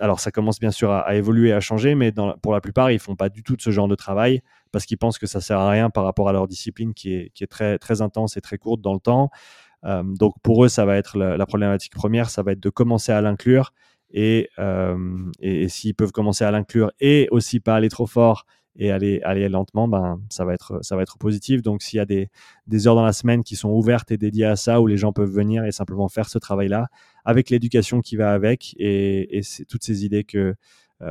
alors ça commence bien sûr à, évoluer, à changer, mais pour la plupart, ils font pas du tout de ce genre de travail parce qu'ils pensent que ça sert à rien par rapport à leur discipline qui est, très intense et très courte dans le temps. Euh, donc pour eux, ça va être la, problématique première, ça va être de commencer à l'inclure et, euh, et, et s'ils peuvent commencer à l'inclure et aussi pas aller trop fort et aller, lentement, ben, ça, va être, ça va être positif. Donc, s'il y a des, des, heures dans la semaine qui sont ouvertes et dédiées à ça, où les gens peuvent venir et simplement faire ce travail-là, avec l'éducation qui va avec et, toutes ces idées que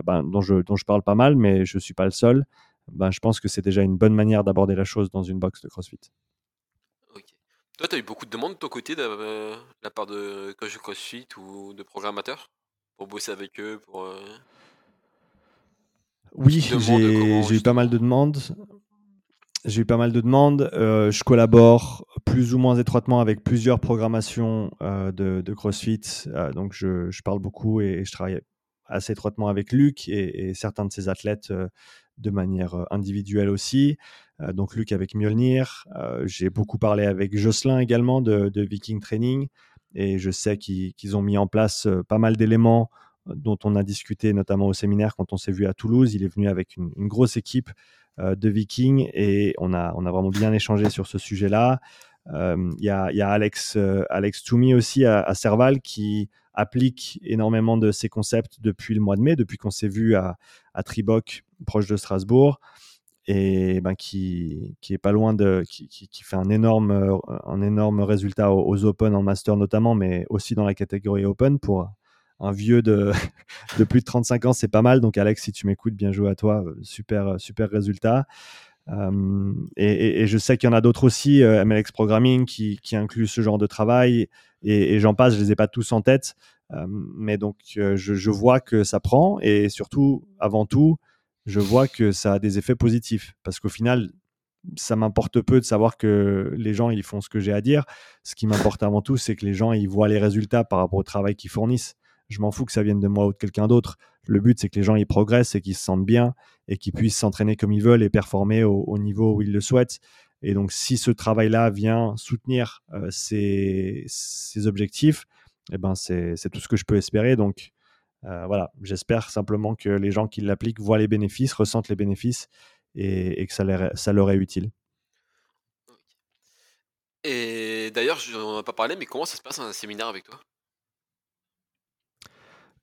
ben, dont, je, dont je parle pas mal, mais je ne suis pas le seul, ben, je pense que c'est déjà une bonne manière d'aborder la chose dans une box de CrossFit. Toi, tu as eu beaucoup de demandes de ton côté de, la part de coach de CrossFit ou de programmateurs pour bosser avec eux pour, Oui, j'ai eu pas mal de demandes. J'ai eu pas mal de demandes. Euh, je collabore plus ou moins étroitement avec plusieurs programmations euh, de, CrossFit. Euh, donc, je, parle beaucoup et, je travaille assez étroitement avec Luc et, certains de ses athlètes de manière individuelle aussi. donc, Luc avec Mjolnir. J'ai beaucoup parlé avec Jocelyn également de, Viking Training. Et je sais qu'ils ont mis en place pas mal d'éléments dont on a discuté notamment au séminaire quand on s'est vu à Toulouse. Il est venu avec une, grosse équipe euh, de Viking et on a, on a vraiment bien échangé sur ce sujet-là. Euh, il y, a, y, a, Alex, euh, Alex Toumi aussi à, Serval qui applique énormément de ces concepts depuis le mois de mai, depuis qu'on s'est vu à, à Triboc, proche de Strasbourg et ben, qui, qui est pas loin de qui, qui, fait un énorme un énorme résultat aux, aux, Open en master notamment mais aussi dans la catégorie Open pour un vieux de, plus de 35 ans, c'est pas mal. Donc, Alex, si tu m'écoutes, bien joué à toi. Euh, super, euh, super résultat. Euh, et, je sais qu'il y en a d'autres aussi, MLX Programming, qui, qui inclut ce genre de travail. Et, j'en passe, je les ai pas tous en tête. mais donc, je, je, vois que ça prend. Et surtout, avant tout, je vois que ça a des effets positifs. Parce qu'au final, ça m'importe peu de savoir que les gens ils font ce que j'ai à dire. Ce qui m'importe avant tout, c'est que les gens ils voient les résultats par rapport au travail qu'ils fournissent. Je m'en fous que ça vienne de moi ou de quelqu'un d'autre. Le but, c'est que les gens y progressent et qu'ils se sentent bien et qu'ils puissent s'entraîner comme ils veulent et performer au, niveau où ils le souhaitent. Et donc, si ce travail-là vient soutenir euh, ces, objectifs, eh ben, c'est tout ce que je peux espérer. Donc, euh, voilà, j'espère simplement que les gens qui l'appliquent voient les bénéfices, ressentent les bénéfices et, que ça leur, est utile. Et d'ailleurs, on n'en a pas parlé, mais comment ça se passe un séminaire avec toi?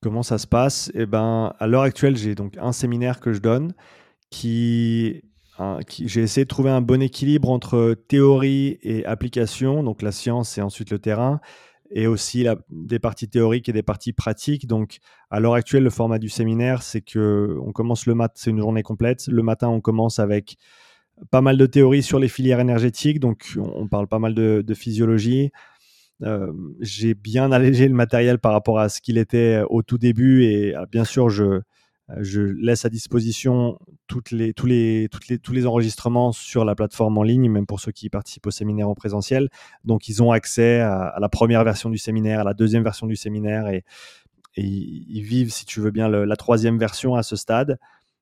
Comment ça se passe? Eh ben, à l'heure actuelle, j'ai donc un séminaire que je donne qui, j'ai essayé de trouver un bon équilibre entre théorie et application, donc la science et ensuite le terrain, et aussi des parties théoriques et des parties pratiques. Donc, à l'heure actuelle, le format du séminaire, c'est que on commence le mat, c'est une journée complète. Le matin, on commence avec pas mal de théories sur les filières énergétiques, donc on, parle pas mal de physiologie. J'ai bien allégé le matériel par rapport à ce qu'il était au tout début et bien sûr, je, laisse à disposition tous, les, enregistrements sur la plateforme en ligne, même pour ceux qui participent au séminaire en présentiel. Donc, ils ont accès à, la première version du séminaire, à la deuxième version du séminaire et, ils vivent, si tu veux bien, la troisième version à ce stade.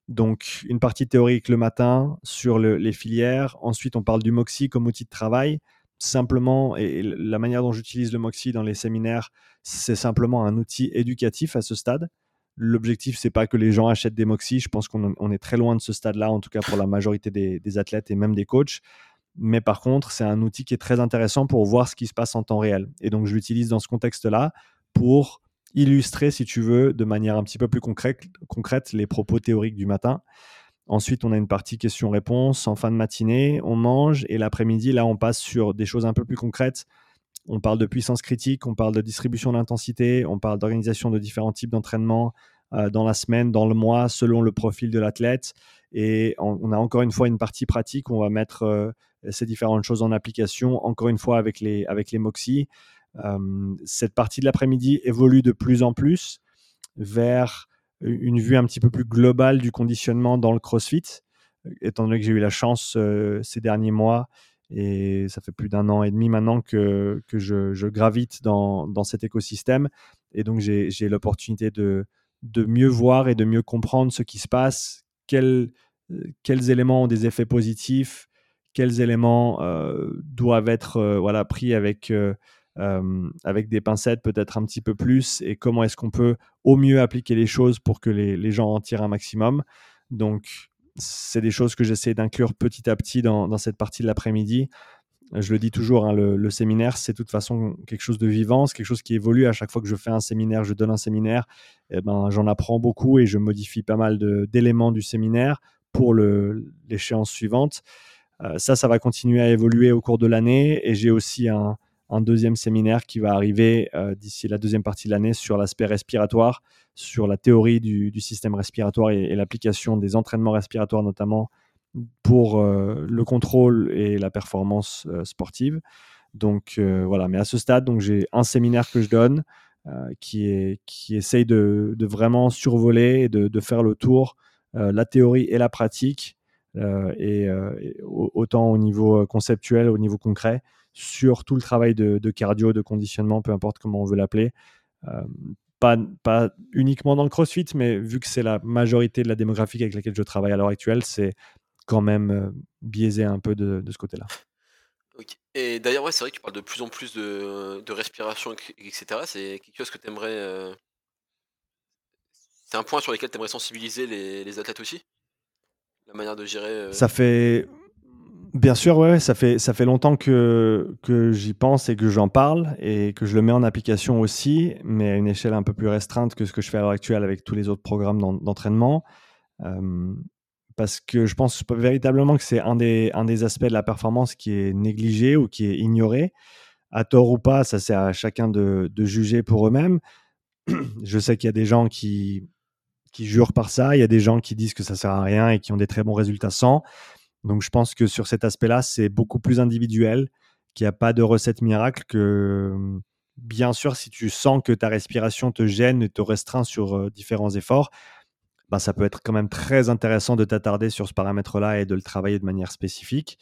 Donc, une partie théorique le matin sur les filières. Ensuite, on parle du MOXIE comme outil de travail simplement, et la manière dont j'utilise le Moxie dans les séminaires, c'est simplement un outil éducatif à ce stade. L'objectif, c'est pas que les gens achètent des Moxie. Je pense qu'on est très loin de ce stade-là, en tout cas pour la majorité des, athlètes et même des coachs. Mais par contre, c'est un outil qui est très intéressant pour voir ce qui se passe en temps réel. Et donc, je l'utilise dans ce contexte-là pour illustrer, si tu veux, de manière un petit peu plus concrète, concrète les propos théoriques du matin. Ensuite, on a une partie questions-réponses en fin de matinée, on mange et l'après-midi, là, on passe sur des choses un peu plus concrètes. On parle de puissance critique, on parle de distribution d'intensité, on parle d'organisation de différents types d'entraînement euh, dans la semaine, dans le mois, selon le profil de l'athlète. Et on, a encore une fois une partie pratique où on va mettre euh, ces différentes choses en application, encore une fois avec les, avec les. Euh, cette partie de l'après-midi évolue de plus en plus vers une vue un petit peu plus globale du conditionnement dans le CrossFit, étant donné que j'ai eu la chance euh, ces derniers mois, et ça fait plus d'un an et demi maintenant que, que je, gravite dans, dans, cet écosystème, et donc j'ai l'opportunité de, de mieux voir et de mieux comprendre ce qui se passe, quels, euh, quels éléments ont des effets positifs, quels éléments euh, doivent être voilà, pris avec euh, avec des pincettes peut-être un petit peu plus et comment est-ce qu'on peut au mieux appliquer les choses pour que les, gens en tirent un maximum. Donc, c'est des choses que j'essaie d'inclure petit à petit dans, cette partie de l'après-midi. Je le dis toujours, hein, le, séminaire, c'est de toute façon quelque chose de vivant, c'est quelque chose qui évolue. À chaque fois que je fais un séminaire, je donne un séminaire, eh ben, j'en apprends beaucoup et je modifie pas mal d'éléments du séminaire pour l'échéance suivante. Euh, ça, ça va continuer à évoluer au cours de l'année et j'ai aussi un, un deuxième séminaire qui va arriver d'ici la deuxième partie de l'année sur l'aspect respiratoire, sur la théorie du, système respiratoire et, l'application des entraînements respiratoires notamment pour le contrôle et la performance sportive. Donc voilà, mais à ce stade, donc j'ai un séminaire que je donne qui, essaye de, vraiment survoler et de, faire le tour la théorie et la pratique euh, et, euh, autant au niveau euh, conceptuel, au niveau concret, sur tout le travail de, cardio, de conditionnement, peu importe comment on veut l'appeler. Pas, pas, uniquement dans le CrossFit, mais vu que c'est la majorité de la démographie avec laquelle je travaille à l'heure actuelle, c'est quand même biaisé un peu de, ce côté-là. Et d'ailleurs, ouais, c'est vrai que tu parles de plus en plus de, respiration, etc. C'est quelque chose que tu aimerais. C'est un point sur lequel tu aimerais sensibiliser les athlètes aussi? La manière de gérer euh, Ça fait. Bien sûr, ouais, ça fait, ça fait longtemps que, que j'y pense et que j'en parle et que je le mets en application aussi, mais à une échelle un peu plus restreinte que ce que je fais à l'heure actuelle avec tous les autres programmes d'entraînement. Parce que je pense véritablement que c'est un des, un des aspects de la performance qui est négligé ou qui est ignoré. À tort ou pas, ça c'est à chacun de, de juger pour eux-mêmes. Je sais qu'il y a des gens qui, qui jurent par ça. Il y a des gens qui disent que ça sert à rien et qui ont des très bons résultats sans. Donc je pense que sur cet aspect-là, c'est beaucoup plus individuel, qu'il n'y a pas de recette miracle, que bien sûr, si tu sens que ta respiration te gêne et te restreint sur euh, différents efforts, bah, ça peut être quand même très intéressant de t'attarder sur ce paramètre-là et de le travailler de manière spécifique.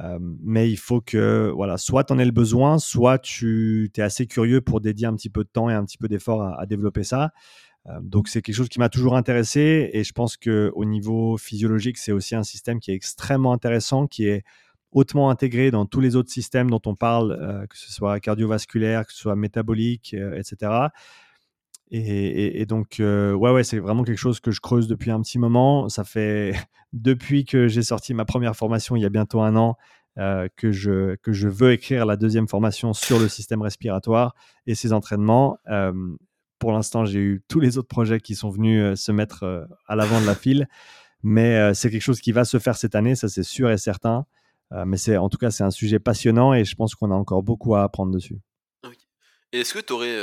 Euh, mais il faut que, voilà, soit tu en aies le besoin, soit tu es assez curieux pour dédier un petit peu de temps et un petit peu d'effort à, développer ça. Euh, donc c'est quelque chose qui m'a toujours intéressé et je pense qu'au niveau physiologique, c'est aussi un système qui est extrêmement intéressant, qui est hautement intégré dans tous les autres systèmes dont on parle, euh, que ce soit cardiovasculaire, que ce soit métabolique, euh, etc. Et, donc, ouais, ouais, c'est vraiment quelque chose que je creuse depuis un petit moment. Ça fait depuis que j'ai sorti ma première formation il y a bientôt un an que, je, que je veux écrire la deuxième formation sur le système respiratoire et ses entraînements pour l'instant, j'ai eu tous les autres projets qui sont venus euh, se mettre euh, à l'avant de la file. Mais euh, c'est quelque chose qui va se faire cette année, ça c'est sûr et certain. mais c'est en tout cas, c'est un sujet passionnant et je pense qu'on a encore beaucoup à apprendre dessus. Et est-ce que tu aurais,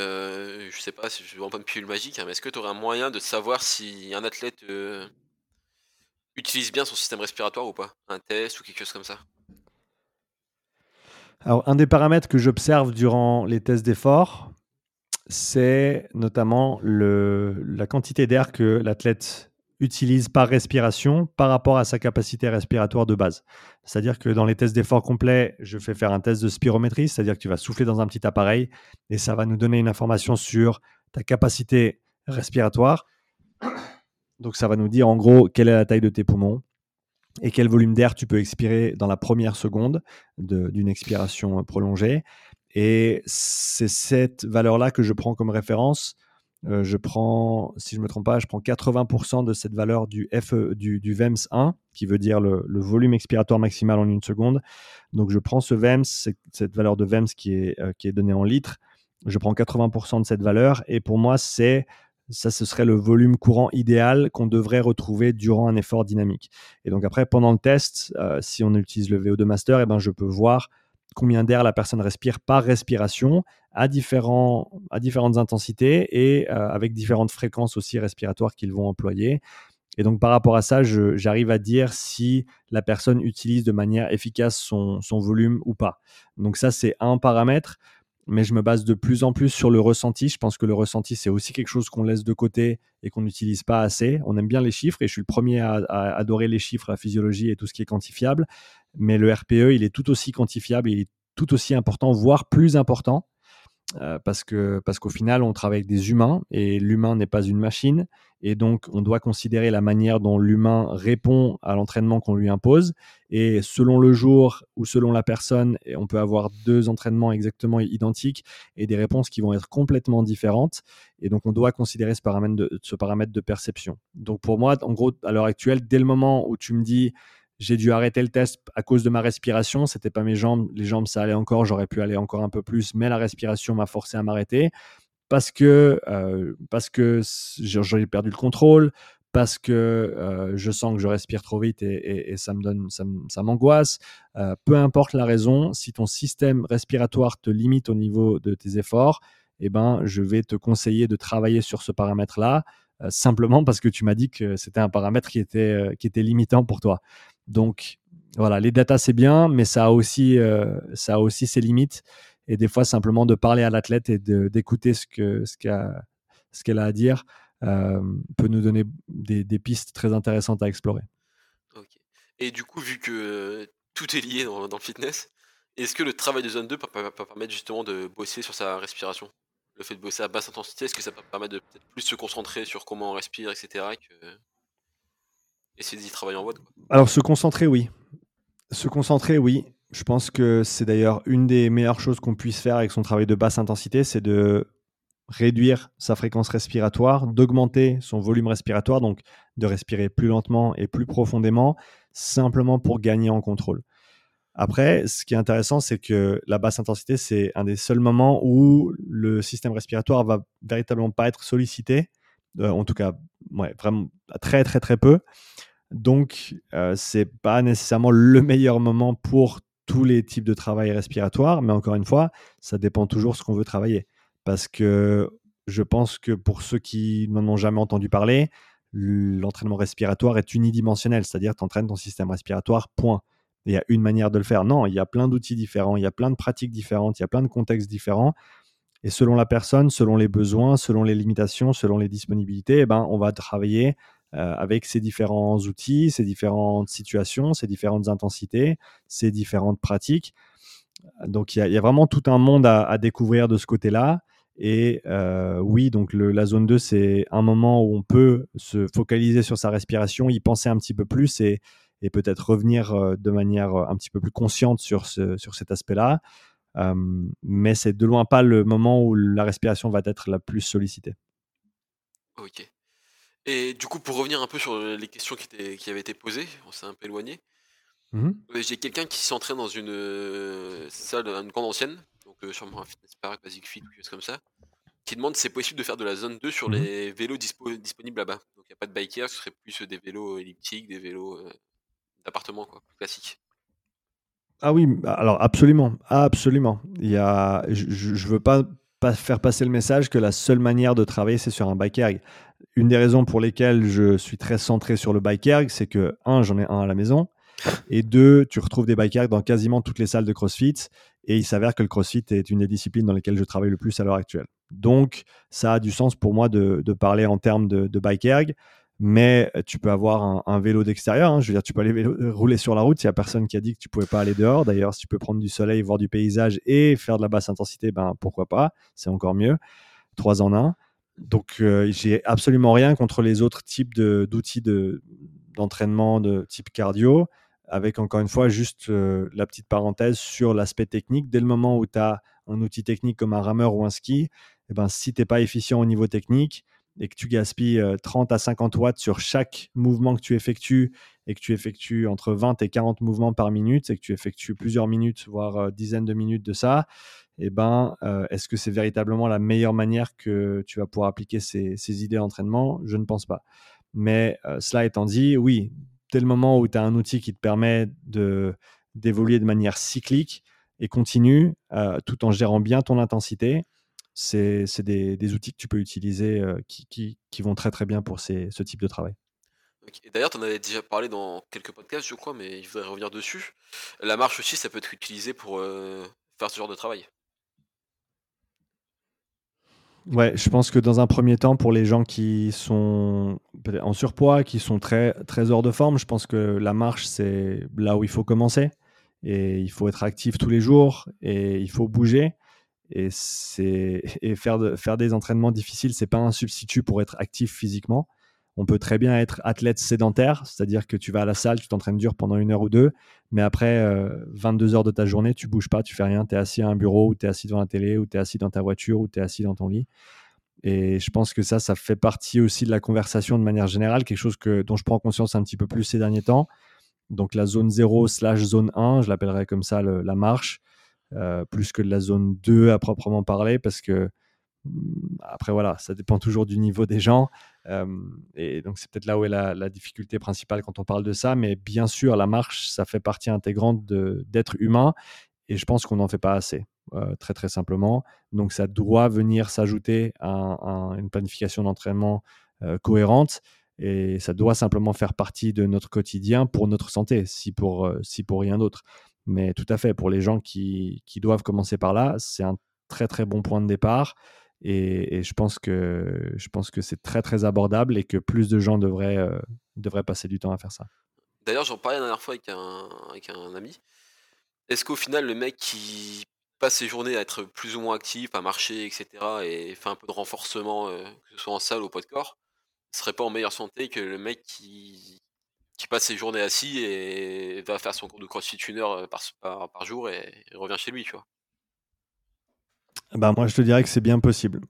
je sais pas si je ne pas une pilule magique, hein, mais est-ce que tu aurais un moyen de savoir si un athlète utilise bien son système respiratoire ou pas? Un test ou quelque chose comme ça? Alors, un des paramètres que j'observe durant les tests d'effort, c'est notamment la quantité d'air que l'athlète utilise par respiration par rapport à sa capacité respiratoire de base. C'est-à-dire que dans les tests d'effort complet, je fais faire un test de spirométrie, c'est-à-dire que tu vas souffler dans un petit appareil et ça va nous donner une information sur ta capacité respiratoire. Donc ça va nous dire en gros quelle est la taille de tes poumons et quel volume d'air tu peux expirer dans la première seconde d'une expiration prolongée. Et c'est cette valeur-là que je prends comme référence. Euh, je prends, si je ne me trompe pas, je prends 80% de cette valeur du, FE, du, VEMS 1, qui veut dire le, volume expiratoire maximal en une seconde. Donc je prends ce VEMS, cette valeur de VEMS qui est, euh, qui est donnée en litres. Je prends 80% de cette valeur et pour moi, c'est ça, ce serait le volume courant idéal qu'on devrait retrouver durant un effort dynamique. Et donc après, pendant le test, euh, si on utilise le VO2 Master, et eh ben, je peux voir combien d'air la personne respire par respiration à, différents, à différentes intensités et euh, avec différentes fréquences aussi respiratoires qu'ils vont employer. Et donc par rapport à ça, j'arrive à dire si la personne utilise de manière efficace son, son volume ou pas. Donc ça, c'est un paramètre, mais je me base de plus en plus sur le ressenti. Je pense que le ressenti, c'est aussi quelque chose qu'on laisse de côté et qu'on n'utilise pas assez. On aime bien les chiffres et je suis le premier à, adorer les chiffres, la physiologie et tout ce qui est quantifiable mais le RPE, il est tout aussi quantifiable, il est tout aussi important, voire plus important, euh, parce que parce qu'au final, on travaille avec des humains et l'humain n'est pas une machine, et donc on doit considérer la manière dont l'humain répond à l'entraînement qu'on lui impose. Et selon le jour ou selon la personne, on peut avoir deux entraînements exactement identiques et des réponses qui vont être complètement différentes. Et donc on doit considérer ce paramètre de, ce paramètre de perception. Donc pour moi, en gros, à l'heure actuelle, dès le moment où tu me dis j'ai dû arrêter le test à cause de ma respiration. C'était pas mes jambes. Les jambes, ça allait encore. J'aurais pu aller encore un peu plus, mais la respiration m'a forcé à m'arrêter parce que, euh, parce que j'ai perdu le contrôle, parce que euh, je sens que je respire trop vite et, ça me donne, ça m'angoisse. Euh, peu importe la raison, si ton système respiratoire te limite au niveau de tes efforts, eh ben, je vais te conseiller de travailler sur ce paramètre-là, simplement parce que tu m'as dit que c'était un paramètre qui était, qui était limitant pour toi. Donc, voilà, les datas, c'est bien, mais ça a, aussi, ça a aussi ses limites. Et des fois, simplement de parler à l'athlète et d'écouter ce qu'elle a à dire, euh, peut nous donner des, pistes très intéressantes à explorer. Et du coup, vu que tout est lié dans, le fitness, est-ce que le travail de zone 2 peut, permettre justement de bosser sur sa respiration? Le fait de bosser à basse intensité, est-ce que ça peut permettre de peut-être plus se concentrer sur comment on respire, etc. essayer d'y travailler en mode Alors, se concentrer, oui. Se concentrer, oui. Je pense que c'est d'ailleurs une des meilleures choses qu'on puisse faire avec son travail de basse intensité, c'est de réduire sa fréquence respiratoire, d'augmenter son volume respiratoire, donc de respirer plus lentement et plus profondément, simplement pour gagner en contrôle. Après, ce qui est intéressant, c'est que la basse intensité, c'est un des seuls moments où le système respiratoire va véritablement pas être sollicité, euh, en tout cas, ouais, vraiment très très très peu. Donc, euh, c'est pas nécessairement le meilleur moment pour tous les types de travail respiratoire, mais encore une fois, ça dépend toujours de ce qu'on veut travailler parce que je pense que pour ceux qui n'en ont jamais entendu parler, l'entraînement respiratoire est unidimensionnel, c'est-à-dire tu entraînes ton système respiratoire, point. Il y a une manière de le faire. Non, il y a plein d'outils différents, il y a plein de pratiques différentes, il y a plein de contextes différents. Et selon la personne, selon les besoins, selon les limitations, selon les disponibilités, eh ben, on va travailler euh, avec ces différents outils, ces différentes situations, ces différentes intensités, ces différentes pratiques. Donc il y, a vraiment tout un monde à découvrir de ce côté-là. Et euh, oui, donc la zone 2, c'est un moment où on peut se focaliser sur sa respiration, y penser un petit peu plus et, peut-être revenir euh, de manière un petit peu plus consciente sur, sur cet aspect-là. Mais c'est de loin pas le moment où la respiration va être la plus sollicitée. Ok. Et du coup, pour revenir un peu sur les questions qui, qui avaient été posées, on s'est un peu éloigné. Mmh j'ai quelqu'un qui s'entraîne dans une salle, une grande ancienne, donc sûrement un fitness park, basic fit, quelque chose comme ça, qui demande si c'est possible de faire de la zone 2 sur mmh les vélos disponibles là-bas. Donc il n'y a pas de biker, ce serait plus des vélos elliptiques, des vélos d'appartement, quoi, classiques. Ah oui, alors absolument, absolument. Il y a, je ne veux pas, faire passer le message que la seule manière de travailler, c'est sur un bike erg. Une des raisons pour lesquelles je suis très centré sur le bike erg, c'est que, un, j'en ai un à la maison, et deux, tu retrouves des bike erg dans quasiment toutes les salles de CrossFit. Et il s'avère que le CrossFit est une des disciplines dans lesquelles je travaille le plus à l'heure actuelle. Donc, ça a du sens pour moi de, parler en termes de, bike erg. Mais tu peux avoir un, vélo d'extérieur. Hein. Je veux dire, tu peux aller euh, rouler sur la route. Il n'y a personne qui a dit que tu pouvais pas aller dehors. D'ailleurs, si tu peux prendre du soleil, voir du paysage et faire de la basse intensité, ben pourquoi pas? C'est encore mieux. Trois en un. Donc, euh, j'ai absolument rien contre les autres types d'outils d'entraînement de type cardio avec encore une fois juste euh, la petite parenthèse sur l'aspect technique. Dès le moment où tu as un outil technique comme un rameur ou un ski, eh ben, si tu n'es pas efficient au niveau technique et que tu gaspilles 30 euh, à 50 watts sur chaque mouvement que tu effectues et que tu effectues entre 20 et 40 mouvements par minute et que tu effectues plusieurs minutes, voire euh, dizaines de minutes de ça, eh ben, est-ce que c'est véritablement la meilleure manière que tu vas pouvoir appliquer ces, idées d'entraînement? Je ne pense pas. Mais cela étant dit, oui, le moment où tu as un outil qui te permet d'évoluer de manière cyclique et continue, euh, tout en gérant bien ton intensité, c'est, des, outils que tu peux utiliser euh, qui, vont très très bien pour ce type de travail. D'ailleurs, tu en avais déjà parlé dans quelques podcasts, je crois, mais il faudrait revenir dessus. La marche aussi, ça peut être utilisé pour euh, faire ce genre de travail. Ouais, je pense que dans un premier temps, pour les gens qui sont en surpoids, qui sont très, très hors de forme, je pense que la marche, c'est là où il faut commencer. Et il faut être actif tous les jours et il faut bouger. Et, et faire, faire des entraînements difficiles, c'est pas un substitut pour être actif physiquement. On peut très bien être athlète sédentaire, c'est-à-dire que tu vas à la salle, tu t'entraînes dur pendant une heure ou deux, mais après 22 euh, heures de ta journée, tu bouges pas, tu fais rien, tu es assis à un bureau, ou tu es assis devant la télé, ou tu es assis dans ta voiture, ou tu es assis dans ton lit. Et je pense que ça, ça fait partie aussi de la conversation de manière générale, quelque chose que, dont je prends conscience un petit peu plus ces derniers temps. Donc la zone 0 slash zone 1, je l'appellerais comme ça la marche, plus que de la zone 2 à proprement parler, parce que Après, voilà, ça dépend toujours du niveau des gens. et donc, c'est peut-être là où est la, difficulté principale quand on parle de ça. Mais bien sûr, la marche, ça fait partie intégrante d'être humain. Et je pense qu'on n'en fait pas assez, très très simplement. Donc, ça doit venir s'ajouter à, une planification d'entraînement cohérente. Et ça doit simplement faire partie de notre quotidien pour notre santé, si pour, si pour rien d'autre. Mais tout à fait, pour les gens qui, qui doivent commencer par là, c'est un très très bon point de départ. Et, je pense que, que c'est très très abordable et que plus de gens devraient, euh, devraient passer du temps à faire ça. D'ailleurs, j'en parlais la dernière fois avec un, avec un ami. Est-ce qu'au final, le mec qui passe ses journées à être plus ou moins actif, à marcher, etc., et fait un peu de renforcement, euh, que ce soit en salle ou au poids de corps, serait pas en meilleure santé que le mec qui, qui passe ses journées assis et va faire son cours de crossfit une heure par, jour et, revient chez lui, tu vois bah, moi, je te dirais que c'est bien possible.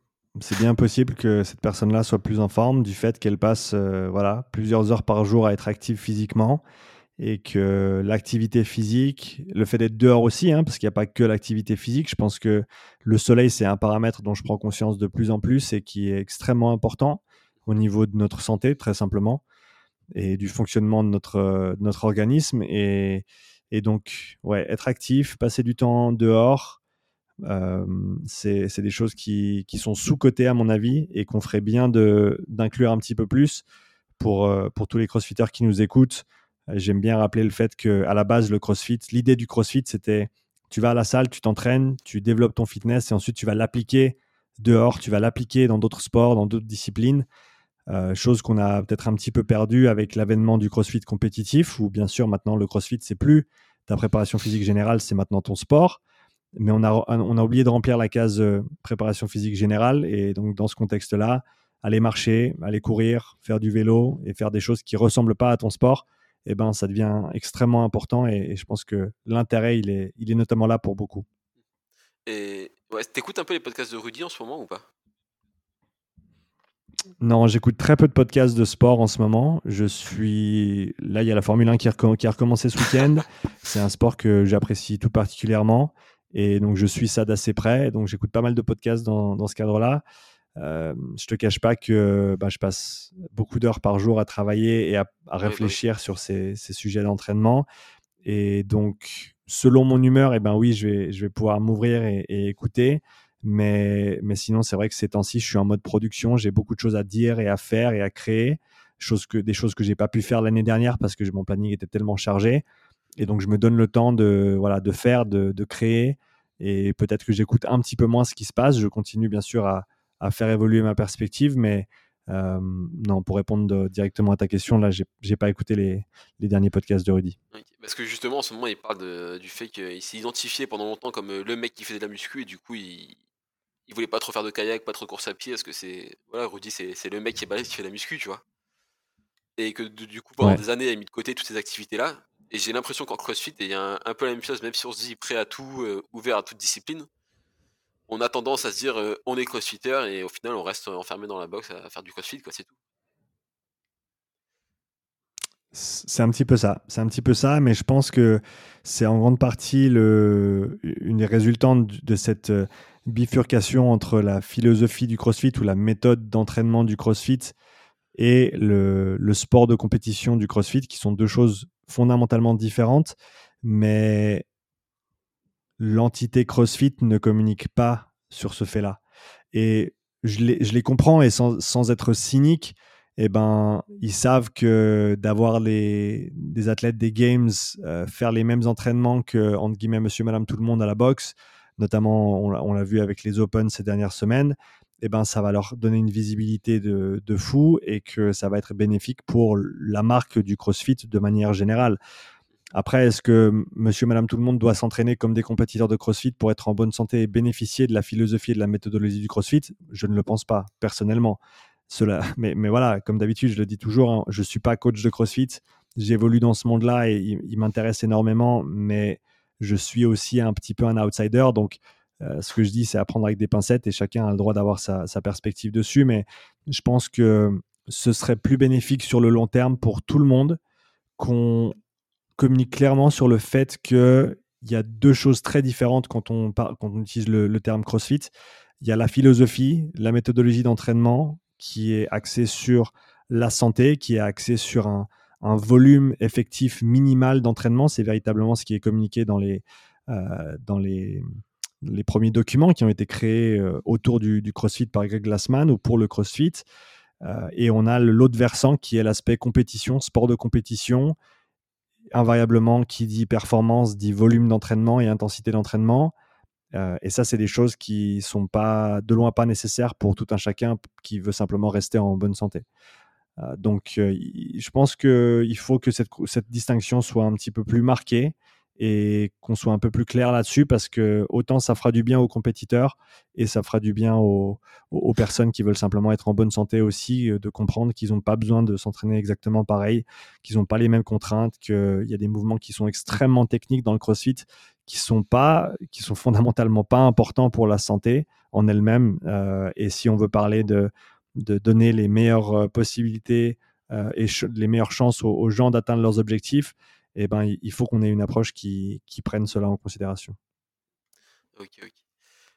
C'est bien possible que cette personne-là soit plus en forme du fait qu'elle passe voilà, plusieurs heures par jour à être active physiquement et que l'activité physique, le fait d'être dehors aussi, hein, parce qu'il n'y a pas que l'activité physique, je pense que le soleil, c'est un paramètre dont je prends conscience de plus en plus et qui est extrêmement important au niveau de notre santé, très simplement, et du fonctionnement de notre, notre organisme. Et, donc, ouais, être actif, passer du temps dehors, c'est des choses qui, sont sous-cotées à mon avis et qu'on ferait bien d'inclure un petit peu plus pour, pour tous les crossfitters qui nous écoutent. J'aime bien rappeler le fait qu'à la base, le crossfit, l'idée du crossfit, c'était tu vas à la salle, tu t'entraînes, tu développes ton fitness et ensuite tu vas l'appliquer dehors, tu vas l'appliquer dans d'autres sports, dans d'autres disciplines. Chose qu'on a peut-être un petit peu perdu avec l'avènement du crossfit compétitif, où bien sûr maintenant le crossfit, c'est plus ta préparation physique générale, c'est maintenant ton sport mais on a, on a oublié de remplir la case euh, préparation physique générale. Et donc, dans ce contexte-là, aller marcher, aller courir, faire du vélo et faire des choses qui ressemblent pas à ton sport, eh ben, ça devient extrêmement important. Et, je pense que l'intérêt, il est, il est notamment là pour beaucoup. Et ouais, t'écoutes un peu les podcasts de Rudy en ce moment ou pas? Non, j'écoute très peu de podcasts de sport en ce moment. Je suis là, il y a la Formule 1 qui, qui a recommencé ce week-end. C'est un sport que j'apprécie tout particulièrement. Et donc, je suis ça d'assez près. Donc, j'écoute pas mal de podcasts dans, dans ce cadre-là. Euh, je te cache pas que bah, je passe beaucoup d'heures par jour à travailler et à, réfléchir sur ces, ces sujets d'entraînement. Et donc, selon mon humeur, et eh ben oui, je vais, je vais pouvoir m'ouvrir et, écouter. Mais, mais sinon, c'est vrai que ces temps-ci, je suis en mode production. J'ai beaucoup de choses à dire et à faire et à créer. Chose que, des choses que j'ai pas pu faire l'année dernière parce que mon planning était tellement chargé. Et donc, je me donne le temps de, voilà, de faire, de, de créer. Et peut-être que j'écoute un petit peu moins ce qui se passe. Je continue bien sûr à, à faire évoluer ma perspective, mais euh, non, pour répondre directement à ta question, là, j'ai pas écouté les, les, derniers podcasts de Rudy. Parce que justement, en ce moment, il parle du fait qu'il s'est identifié pendant longtemps comme euh, le mec qui faisait de la muscu et du coup, il, il voulait pas trop faire de kayak, pas trop de course à pied parce que c'est. Voilà, Rudy, c'est le mec qui est balèze qui fait la muscu, tu vois. Et que du coup, pendant des années, il a mis de côté toutes ces activités-là. Et j'ai l'impression qu'en CrossFit, il y a un, peu la même chose, même si on se dit prêt à tout, euh, ouvert à toute discipline, on a tendance à se dire euh, on est CrossFitter et au final on reste enfermé dans la box à faire du CrossFit, quoi, c'est tout. C'est un petit peu ça, c'est un petit peu ça, mais je pense que c'est en grande partie une des résultantes de cette euh, bifurcation entre la philosophie du CrossFit ou la méthode d'entraînement du CrossFit et le, sport de compétition du CrossFit, qui sont deux choses fondamentalement différentes, mais l'entité CrossFit ne communique pas sur ce fait-là. Et je les, comprends et sans être cynique, eh ben, ils savent que d'avoir des athlètes des Games euh, faire les mêmes entraînements que, entre guillemets, monsieur, madame, tout le monde à la boxe, notamment on l'a vu avec les Open ces dernières semaines, eh ben, ça va leur donner une visibilité de, fou et que ça va être bénéfique pour la marque du CrossFit de manière générale. Après, est-ce que monsieur, madame, tout le monde doit s'entraîner comme des compétiteurs de CrossFit pour être en bonne santé et bénéficier de la philosophie et de la méthodologie du CrossFit? Je ne le pense pas, personnellement. Mais, mais voilà, comme d'habitude, je le dis toujours, hein, je ne suis pas coach de CrossFit. J'évolue dans ce monde-là et il, m'intéresse énormément, mais je suis aussi un petit peu un outsider. Donc, euh, ce que je dis, c'est à prendre avec des pincettes et chacun a le droit d'avoir sa, perspective dessus. Mais je pense que ce serait plus bénéfique sur le long terme pour tout le monde qu'on communique clairement sur le fait qu'il y a deux choses très différentes quand on, quand on utilise le, terme CrossFit. il y a la philosophie, la méthodologie d'entraînement qui est axée sur la santé, qui est axée sur un, volume effectif minimal d'entraînement. C'est véritablement ce qui est communiqué dans les, euh, dans les premiers documents qui ont été créés euh, autour du, CrossFit par Greg Glassman ou pour le CrossFit. Euh, et on a l'autre versant qui est l'aspect compétition, sport de compétition. Invariablement, qui dit performance dit volume d'entraînement et intensité d'entraînement. Euh, et ça, c'est des choses qui sont pas de loin pas nécessaires pour tout un chacun qui veut simplement rester en bonne santé. donc, je pense qu'il faut que cette, distinction soit un petit peu plus marquée et qu'on soit un peu plus clair là-dessus parce que autant ça fera du bien aux compétiteurs et ça fera du bien aux, personnes qui veulent simplement être en bonne santé aussi, euh, de comprendre qu'ils n'ont pas besoin de s'entraîner exactement pareil, qu'ils n'ont pas les mêmes contraintes, qu'il y a des mouvements qui sont extrêmement techniques dans le CrossFit qui sont pas, qui sont fondamentalement pas importants pour la santé en elle-même. Euh, et si on veut parler de, de donner les meilleures euh, possibilités et les meilleures chances aux gens d'atteindre leurs objectifs, eh ben, il faut qu'on ait une approche qui, qui, prenne cela en considération. Ok, ok.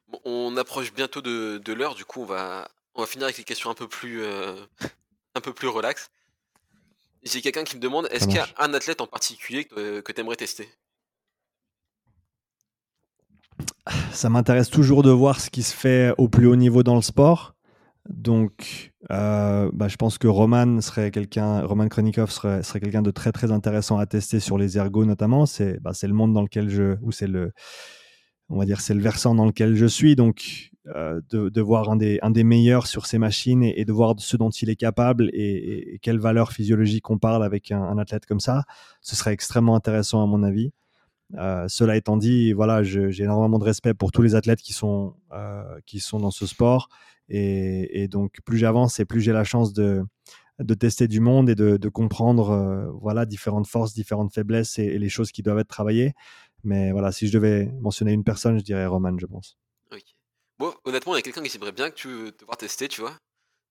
Bon, on approche bientôt de, de l'heure, du coup, on va, on va finir avec les questions un peu plus, euh, un peu plus relax. J'ai quelqu'un qui me demande est-ce qu'il y a un athlète en particulier que, que tu aimerais tester? Ça m'intéresse toujours de voir ce qui se fait au plus haut niveau dans le sport. Donc, euh, bah, je pense que Roman serait quelqu'un, Roman Kronikov serait, quelqu'un de très très intéressant à tester sur les ergos notamment. C'est bah, le monde dans lequel je, ou c'est le, on va dire, c'est le versant dans lequel je suis. Donc, euh, de, voir un des, meilleurs sur ces machines et, de voir ce dont il est capable et, et, quelle valeur physiologique on parle avec un, athlète comme ça, ce serait extrêmement intéressant à mon avis. Euh, cela étant dit, voilà, j'ai énormément de respect pour tous les athlètes qui sont, euh, qui sont dans ce sport et, donc, plus j'avance et plus j'ai la chance de, de tester du monde et de, comprendre euh, voilà, différentes forces, différentes faiblesses et, les choses qui doivent être travaillées. Mais voilà, si je devais mentionner une personne, je dirais Roman, je pense. Ok. Bon, honnêtement, il y a quelqu'un qui j'aimerais bien que tu te voir tester, tu vois.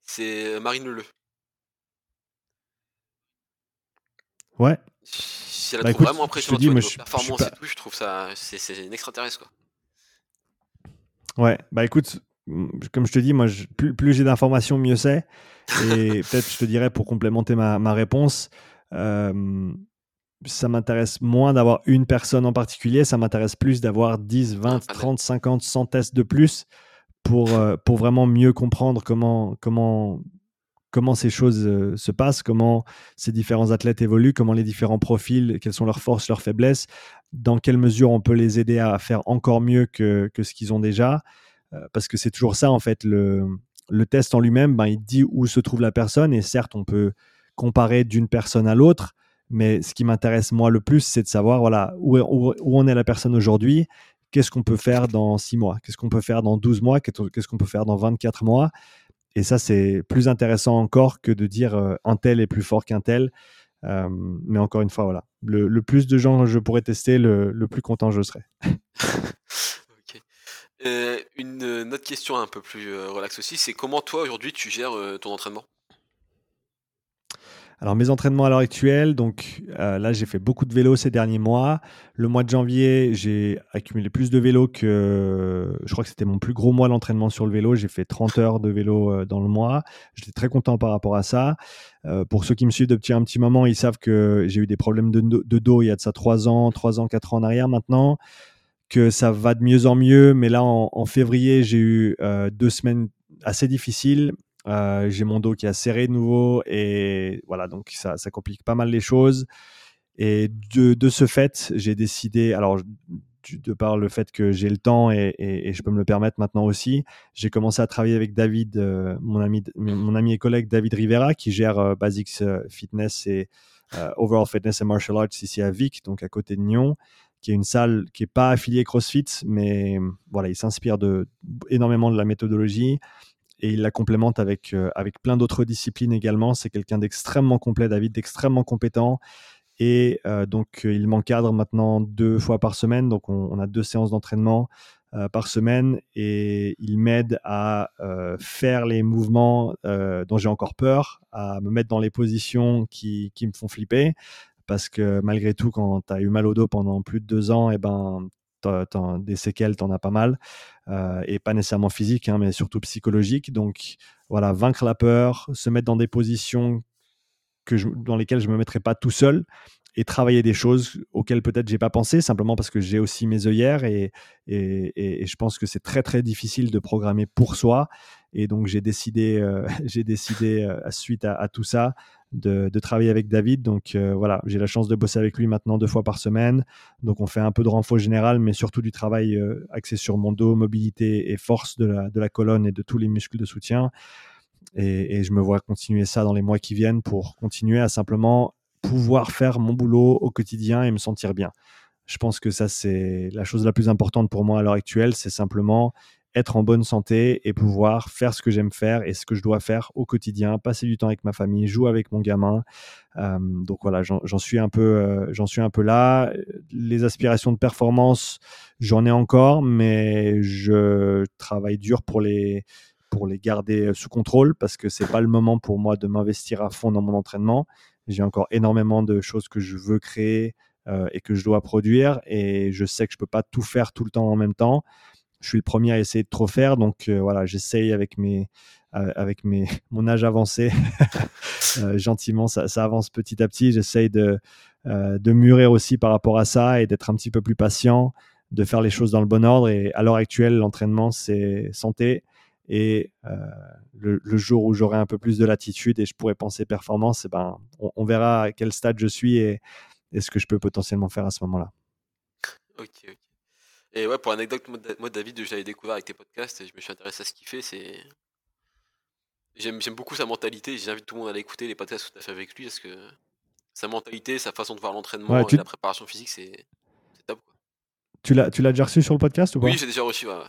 C'est Marine Leleu. Ouais. Si elle a bah, vraiment impressionnante dis, je, performance et tout, je trouve ça c'est une extraterrestre quoi. Ouais, bah écoute, comme je te dis, moi, plus, j'ai d'informations, mieux c'est. Et peut-être, je te dirais, pour complémenter ma, réponse, euh, ça m'intéresse moins d'avoir une personne en particulier, ça m'intéresse plus d'avoir 10, 20, 30, 50, 100 tests de plus pour, euh, pour vraiment mieux comprendre comment, comment, comment ces choses euh, se passent, comment ces différents athlètes évoluent, comment les différents profils, quelles sont leurs forces, leurs faiblesses, dans quelle mesure on peut les aider à faire encore mieux que, ce qu'ils ont déjà. Euh, parce que c'est toujours ça, en fait, le, le test en lui-même, ben, il dit où se trouve la personne, et certes, on peut comparer d'une personne à l'autre, mais ce qui m'intéresse moi le plus, c'est de savoir voilà, où, où, où en est la personne aujourd'hui, qu'est-ce qu'on peut faire dans 6 mois, qu'est-ce qu'on peut faire dans 12 mois, qu'est-ce qu'on peut faire dans 24 mois. Et ça, c'est plus intéressant encore que de dire euh, un tel est plus fort qu'un tel. Euh, mais encore une fois, voilà, le, plus de gens je pourrais tester, le, plus content je serai. Euh, une, autre question un peu plus euh, relax aussi, c'est comment toi aujourd'hui tu gères ton entraînement? Alors mes entraînements à l'heure actuelle, donc là j'ai fait beaucoup de vélo ces derniers mois. Le mois de janvier, j'ai accumulé plus de vélo que je crois que c'était mon plus gros mois d'entraînement sur le vélo. J'ai fait 30 heures de vélo dans le mois. J'étais très content par rapport à ça. pour ceux qui me suivent depuis un petit moment, ils savent que j'ai eu des problèmes de, dos il y a de ça 3 ans, 3 ans, 4 ans en arrière maintenant que ça va de mieux en mieux. Mais là, en, février, j'ai eu euh, deux semaines assez difficiles. Euh, j'ai mon dos qui a serré de nouveau et voilà, donc ça, complique pas mal les choses. Et de, de ce fait, j'ai décidé, alors de par le fait que j'ai le temps et, et, je peux me le permettre maintenant aussi, j'ai commencé à travailler avec David, euh, mon, ami, mon ami et collègue David Rivera, qui gère Basics Fitness et Overall Fitness and Martial Arts ici à Vic, donc à côté de Nyon qui est une salle qui n'est pas affiliée CrossFit, mais voilà, il s'inspire de, énormément de la méthodologie et il la complémente avec, euh, avec plein d'autres disciplines également. C'est quelqu'un d'extrêmement complet, David, d'extrêmement compétent. Et euh, donc, il m'encadre maintenant deux fois par semaine. Donc, on, a deux séances d'entraînement euh, par semaine et il m'aide à faire les mouvements dont j'ai encore peur, à me mettre dans les positions qui, qui me font flipper, parce que malgré tout, quand tu as eu mal au dos pendant plus de deux ans, et des séquelles, tu en as pas mal. Euh, et pas nécessairement physiques, hein, mais surtout psychologiques. Donc voilà, vaincre la peur, se mettre dans des positions que dans lesquelles je ne me mettrai pas tout seul et travailler des choses auxquelles peut-être j'ai pas pensé, simplement parce que j'ai aussi mes œillères et, et, je pense que c'est très très difficile de programmer pour soi. Et donc j'ai décidé, euh, j'ai décidé euh, suite à, tout ça de, de, travailler avec David. Donc euh, voilà, j'ai la chance de bosser avec lui maintenant deux fois par semaine. Donc on fait un peu de renfort général, mais surtout du travail axé sur mon dos, mobilité et force de la, de la colonne et de tous les muscles de soutien. Et, et, je me vois continuer ça dans les mois qui viennent pour continuer à simplement pouvoir faire mon boulot au quotidien et me sentir bien. Je pense que ça, c'est la chose la plus importante pour moi à l'heure actuelle, c'est simplement être en bonne santé et pouvoir faire ce que j'aime faire et ce que je dois faire au quotidien, passer du temps avec ma famille, jouer avec mon gamin. Donc voilà, j'en suis un peu, suis un peu là. Les aspirations de performance, j'en ai encore, mais je travaille dur pour les pour les garder sous contrôle parce que c'est pas le moment pour moi de m'investir à fond dans mon entraînement. J'ai encore énormément de choses que je veux créer euh, et que je dois produire. Et je sais que je ne peux pas tout faire tout le temps en même temps. Je suis le premier à essayer de trop faire. Donc euh, voilà, j'essaye avec, mes, euh, avec mes, mon âge avancé. gentiment, ça, ça, avance petit à petit. J'essaye de, de mûrir aussi par rapport à ça et d'être un petit peu plus patient, de faire les choses dans le bon ordre. Et à l'heure actuelle, l'entraînement, c'est santé, et euh, le, jour où j'aurai un peu plus de latitude et je pourrai penser performance, eh ben, on, verra à quel stade je suis et, ce que je peux potentiellement faire à ce moment-là. Ok, ok. Et ouais, pour l'anecdote, moi, David, je l'avais découvert avec tes podcasts et je me suis intéressé à ce qu'il fait. C'est... J'aime, beaucoup sa mentalité. J'invite tout le monde à l'écouter, les podcasts que tu as fait avec lui, parce que sa mentalité, sa façon de voir l'entraînement et la préparation physique, c'est, top. Tu l'as, tu l'as déjà reçu sur le podcast ou pas? Oui, j'ai déjà reçu. Ouais,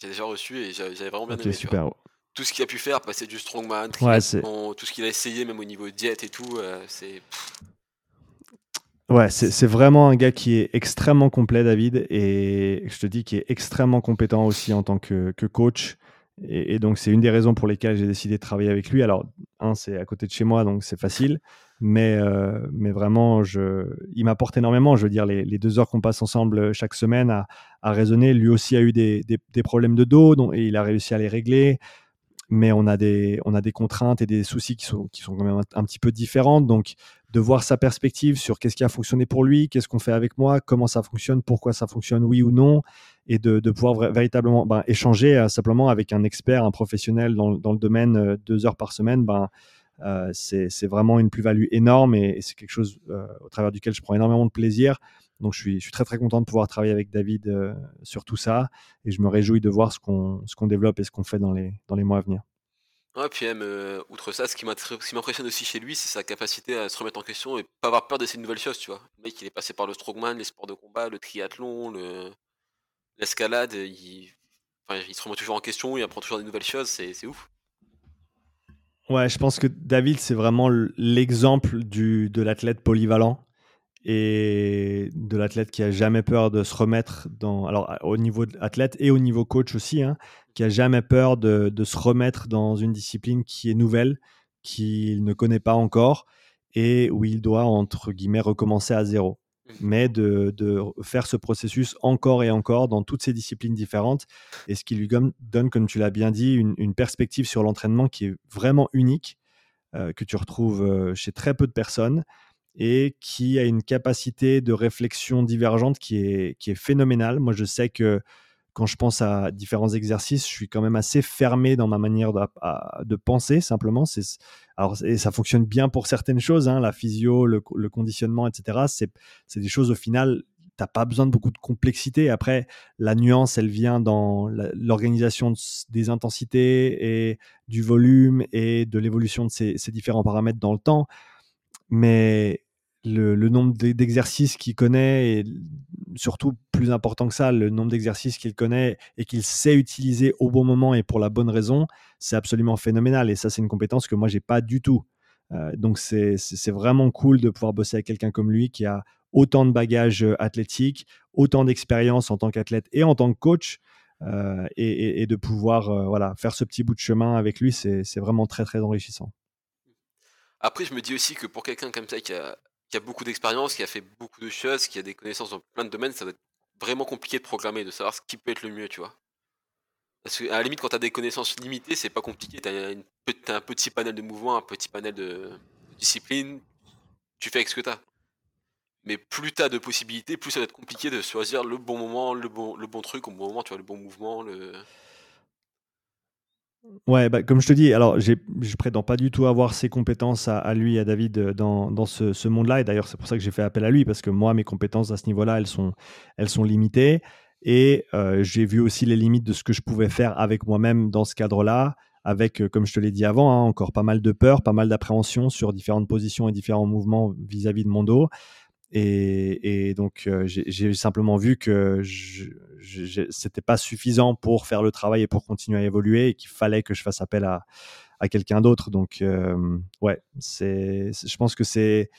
j'ai déjà reçu et j'avais vraiment bien aimé. super. Tout ce qu'il a pu faire, passer du strongman, tout ce qu'il a essayé, même au niveau diète et tout, euh, c'est. Ouais, c'est vraiment un gars qui est extrêmement complet, David, et je te dis qu'il est extrêmement compétent aussi en tant que, que coach. Et, donc, c'est une des raisons pour lesquelles j'ai décidé de travailler avec lui. Alors, un, c'est à côté de chez moi, donc c'est facile. Mais, euh, mais vraiment, il m'apporte énormément. Je veux dire, les, deux heures qu'on passe ensemble chaque semaine à, raisonner, lui aussi a eu des, problèmes de dos et il a réussi à les régler. Mais on a des, contraintes et des soucis qui sont, quand même un, petit peu différentes. Donc, de voir sa perspective sur qu'est-ce qui a fonctionné pour lui, qu'est-ce qu'on fait avec moi, comment ça fonctionne, pourquoi ça fonctionne, oui ou non, et de, pouvoir véritablement ben, échanger euh, simplement avec un expert, un professionnel dans, le domaine euh, deux heures par semaine, ben, euh, c'est vraiment une plus-value énorme et, c'est quelque chose euh, au travers duquel je prends énormément de plaisir. Donc je suis, très très content de pouvoir travailler avec David euh, sur tout ça et je me réjouis de voir ce qu'on qu'on développe et ce qu'on fait dans les, dans les mois à venir. Ouais, puis même, outre ça, ce qui m'impressionne aussi chez lui, c'est sa capacité à se remettre en question et pas avoir peur d'essayer de nouvelles choses, tu vois. Le mec, il est passé par le strongman, les sports de combat, le triathlon, l'escalade, il... il se remet toujours en question, il apprend toujours des nouvelles choses, c'est ouf. Ouais, je pense que David, c'est vraiment l'exemple de l'athlète polyvalent et de l'athlète qui a jamais peur de se remettre dans, alors au niveau athlète et au niveau coach aussi, hein, qui a jamais peur de, de, se remettre dans une discipline qui est nouvelle, qu'il ne connaît pas encore et où il doit entre guillemets recommencer à zéro. Mmh. mais de, faire ce processus encore et encore dans toutes ces disciplines différentes, et ce qui lui donne, comme tu l'as bien dit, une, perspective sur l'entraînement qui est vraiment unique, euh, que tu retrouves euh, chez très peu de personnes, et qui a une capacité de réflexion divergente qui est, qui est phénoménale. Moi, je sais que quand je pense à différents exercices, je suis quand même assez fermé dans ma manière de, penser, simplement. Alors, et ça fonctionne bien pour certaines choses, hein, la physio, le, conditionnement, etc. C'est des choses, au final, tu n'as pas besoin de beaucoup de complexité. Après, la nuance, elle vient dans l'organisation des intensités et du volume et de l'évolution de ces, ces différents paramètres dans le temps. Mais le, nombre d'exercices qu'il connaît et surtout plus important que ça, le nombre d'exercices qu'il connaît et qu'il sait utiliser au bon moment et pour la bonne raison, c'est absolument phénoménal. Et ça, c'est une compétence que moi, j'ai pas du tout. Euh, donc, c'est vraiment cool de pouvoir bosser avec quelqu'un comme lui qui a autant de bagages euh, athlétiques, autant d'expérience en tant qu'athlète et en tant que coach. Euh, et, de pouvoir voilà, faire ce petit bout de chemin avec lui, c'est vraiment très très enrichissant. Après, je me dis aussi que pour quelqu'un comme ça qui a, qui a beaucoup d'expérience, qui a fait beaucoup de choses, qui a des connaissances dans plein de domaines, ça doit être vraiment compliqué de programmer, de savoir ce qui peut être le mieux, tu vois. Parce qu'à la limite, quand tu as des connaissances limitées, c'est pas compliqué. Tu as, un petit panel de mouvements, un petit panel de disciplines. Tu fais avec ce que tu as. Mais plus tu as de possibilités, plus ça va être compliqué de choisir le bon moment, le bon, le bon truc au bon moment, tu vois, le bon mouvement. Le... Ouais, bah, comme je te dis, alors je prétends pas du tout avoir ses compétences à, lui, à David, euh, dans, dans ce, monde-là. Et d'ailleurs, c'est pour ça que j'ai fait appel à lui, parce que moi, mes compétences à ce niveau-là, elles sont, elles sont limitées. Et euh, j'ai vu aussi les limites de ce que je pouvais faire avec moi-même dans ce cadre-là, avec, euh, comme je te l'ai dit avant, hein, encore pas mal de peur, pas mal d'appréhension sur différentes positions et différents mouvements vis-à-vis de mon dos. Et, donc, j'ai simplement vu que ce n'était pas suffisant pour faire le travail et pour continuer à évoluer et qu'il fallait que je fasse appel à, à quelqu'un d'autre. Donc, ouais, je pense que c'est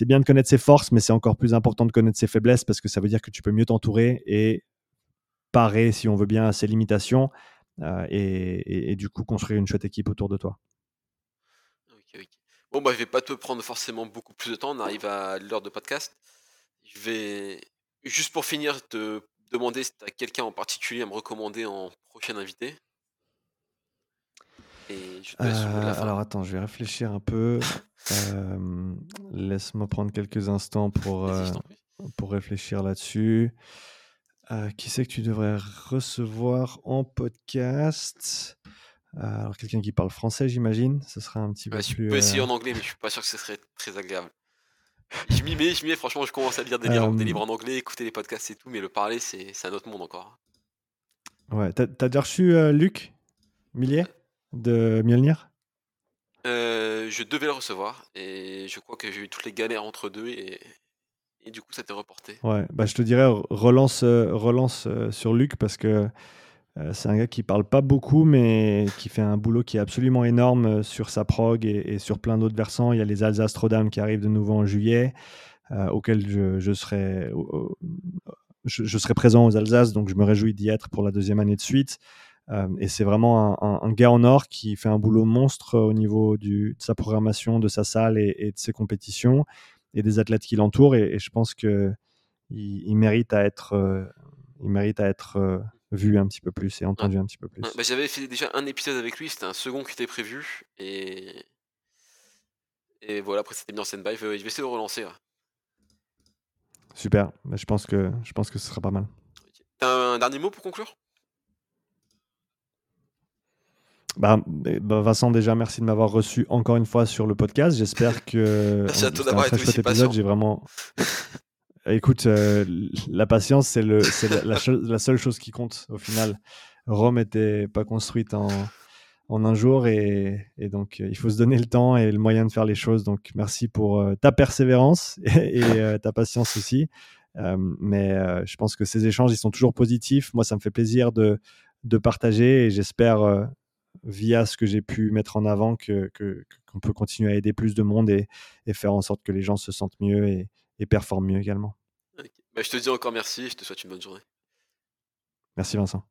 bien de connaître ses forces, mais c'est encore plus important de connaître ses faiblesses parce que ça veut dire que tu peux mieux t'entourer et parer, si on veut bien, à ses limitations et, et, du coup construire une chouette équipe autour de toi. Bon, bah, je vais pas te prendre forcément beaucoup plus de temps. On arrive à l'heure de podcast. Je vais juste pour finir te demander si tu as quelqu'un en particulier à me recommander en prochain invité? Et je te laisse euh, alors attends, je vais réfléchir un peu. Euh, laisse-moi prendre quelques instants pour, euh, pour réfléchir là-dessus. qui c'est que tu devrais recevoir en podcast? Alors, quelqu'un qui parle français, j'imagine, ce sera un petit peu je plus. peux essayer en anglais, mais je suis pas sûr que ce serait très agréable. Je m'y mets, je m'y mets, franchement, je commence à lire des livres, des livres en anglais, écouter les podcasts et tout, mais le parler, c'est un autre monde encore. Ouais, t'as as déjà reçu Luc Millier de Mjolnir? Euh, Je devais le recevoir, et je crois que j'ai eu toutes les galères entre deux, et, et du coup, ça t'est reporté. Ouais, bah, je te dirais, relance, relance sur Luc, parce que euh, c'est un gars qui parle pas beaucoup, mais qui fait un boulot qui est absolument énorme euh, sur sa prog et, sur plein d'autres versants. Il y a les Alsace Rodam qui arrivent de nouveau en juillet, euh, auxquels je, serai, présent aux Alsace, donc je me réjouis d'y être pour la deuxième année de suite. et c'est vraiment un, gars en or qui fait un boulot monstre au niveau de sa programmation, de sa salle et, de ses compétitions et des athlètes qui l'entourent. Et, je pense que il, mérite à être, il mérite à être vu un petit peu plus et entendu un petit peu plus. Bah, j'avais fait déjà un épisode avec lui, c'était un second qui était prévu. Et, et voilà, après c'était mis en stand-by. Je vais essayer de relancer. Super, bah, je, pense que, je pense que ce sera pas mal. T'as un dernier mot pour conclure? Bah, bah, Vincent, déjà, merci de m'avoir reçu encore une fois sur le podcast. J'espère que. merci à toi d'avoir été aussi. J'ai vraiment. Écoute, euh, la patience, c'est la, seule chose qui compte au final. Rome n'était pas construite en, un jour et, donc euh, il faut se donner le temps et le moyen de faire les choses. Donc merci pour euh, ta persévérance et, ta patience aussi. mais je pense que ces échanges, ils sont toujours positifs. Moi, ça me fait plaisir de, partager et j'espère, via ce que j'ai pu mettre en avant, qu'on que, peut continuer à aider plus de monde et, et, faire en sorte que les gens se sentent mieux et, et performe mieux également. Bah, je te dis encore merci et je te souhaite une bonne journée. Merci Vincent.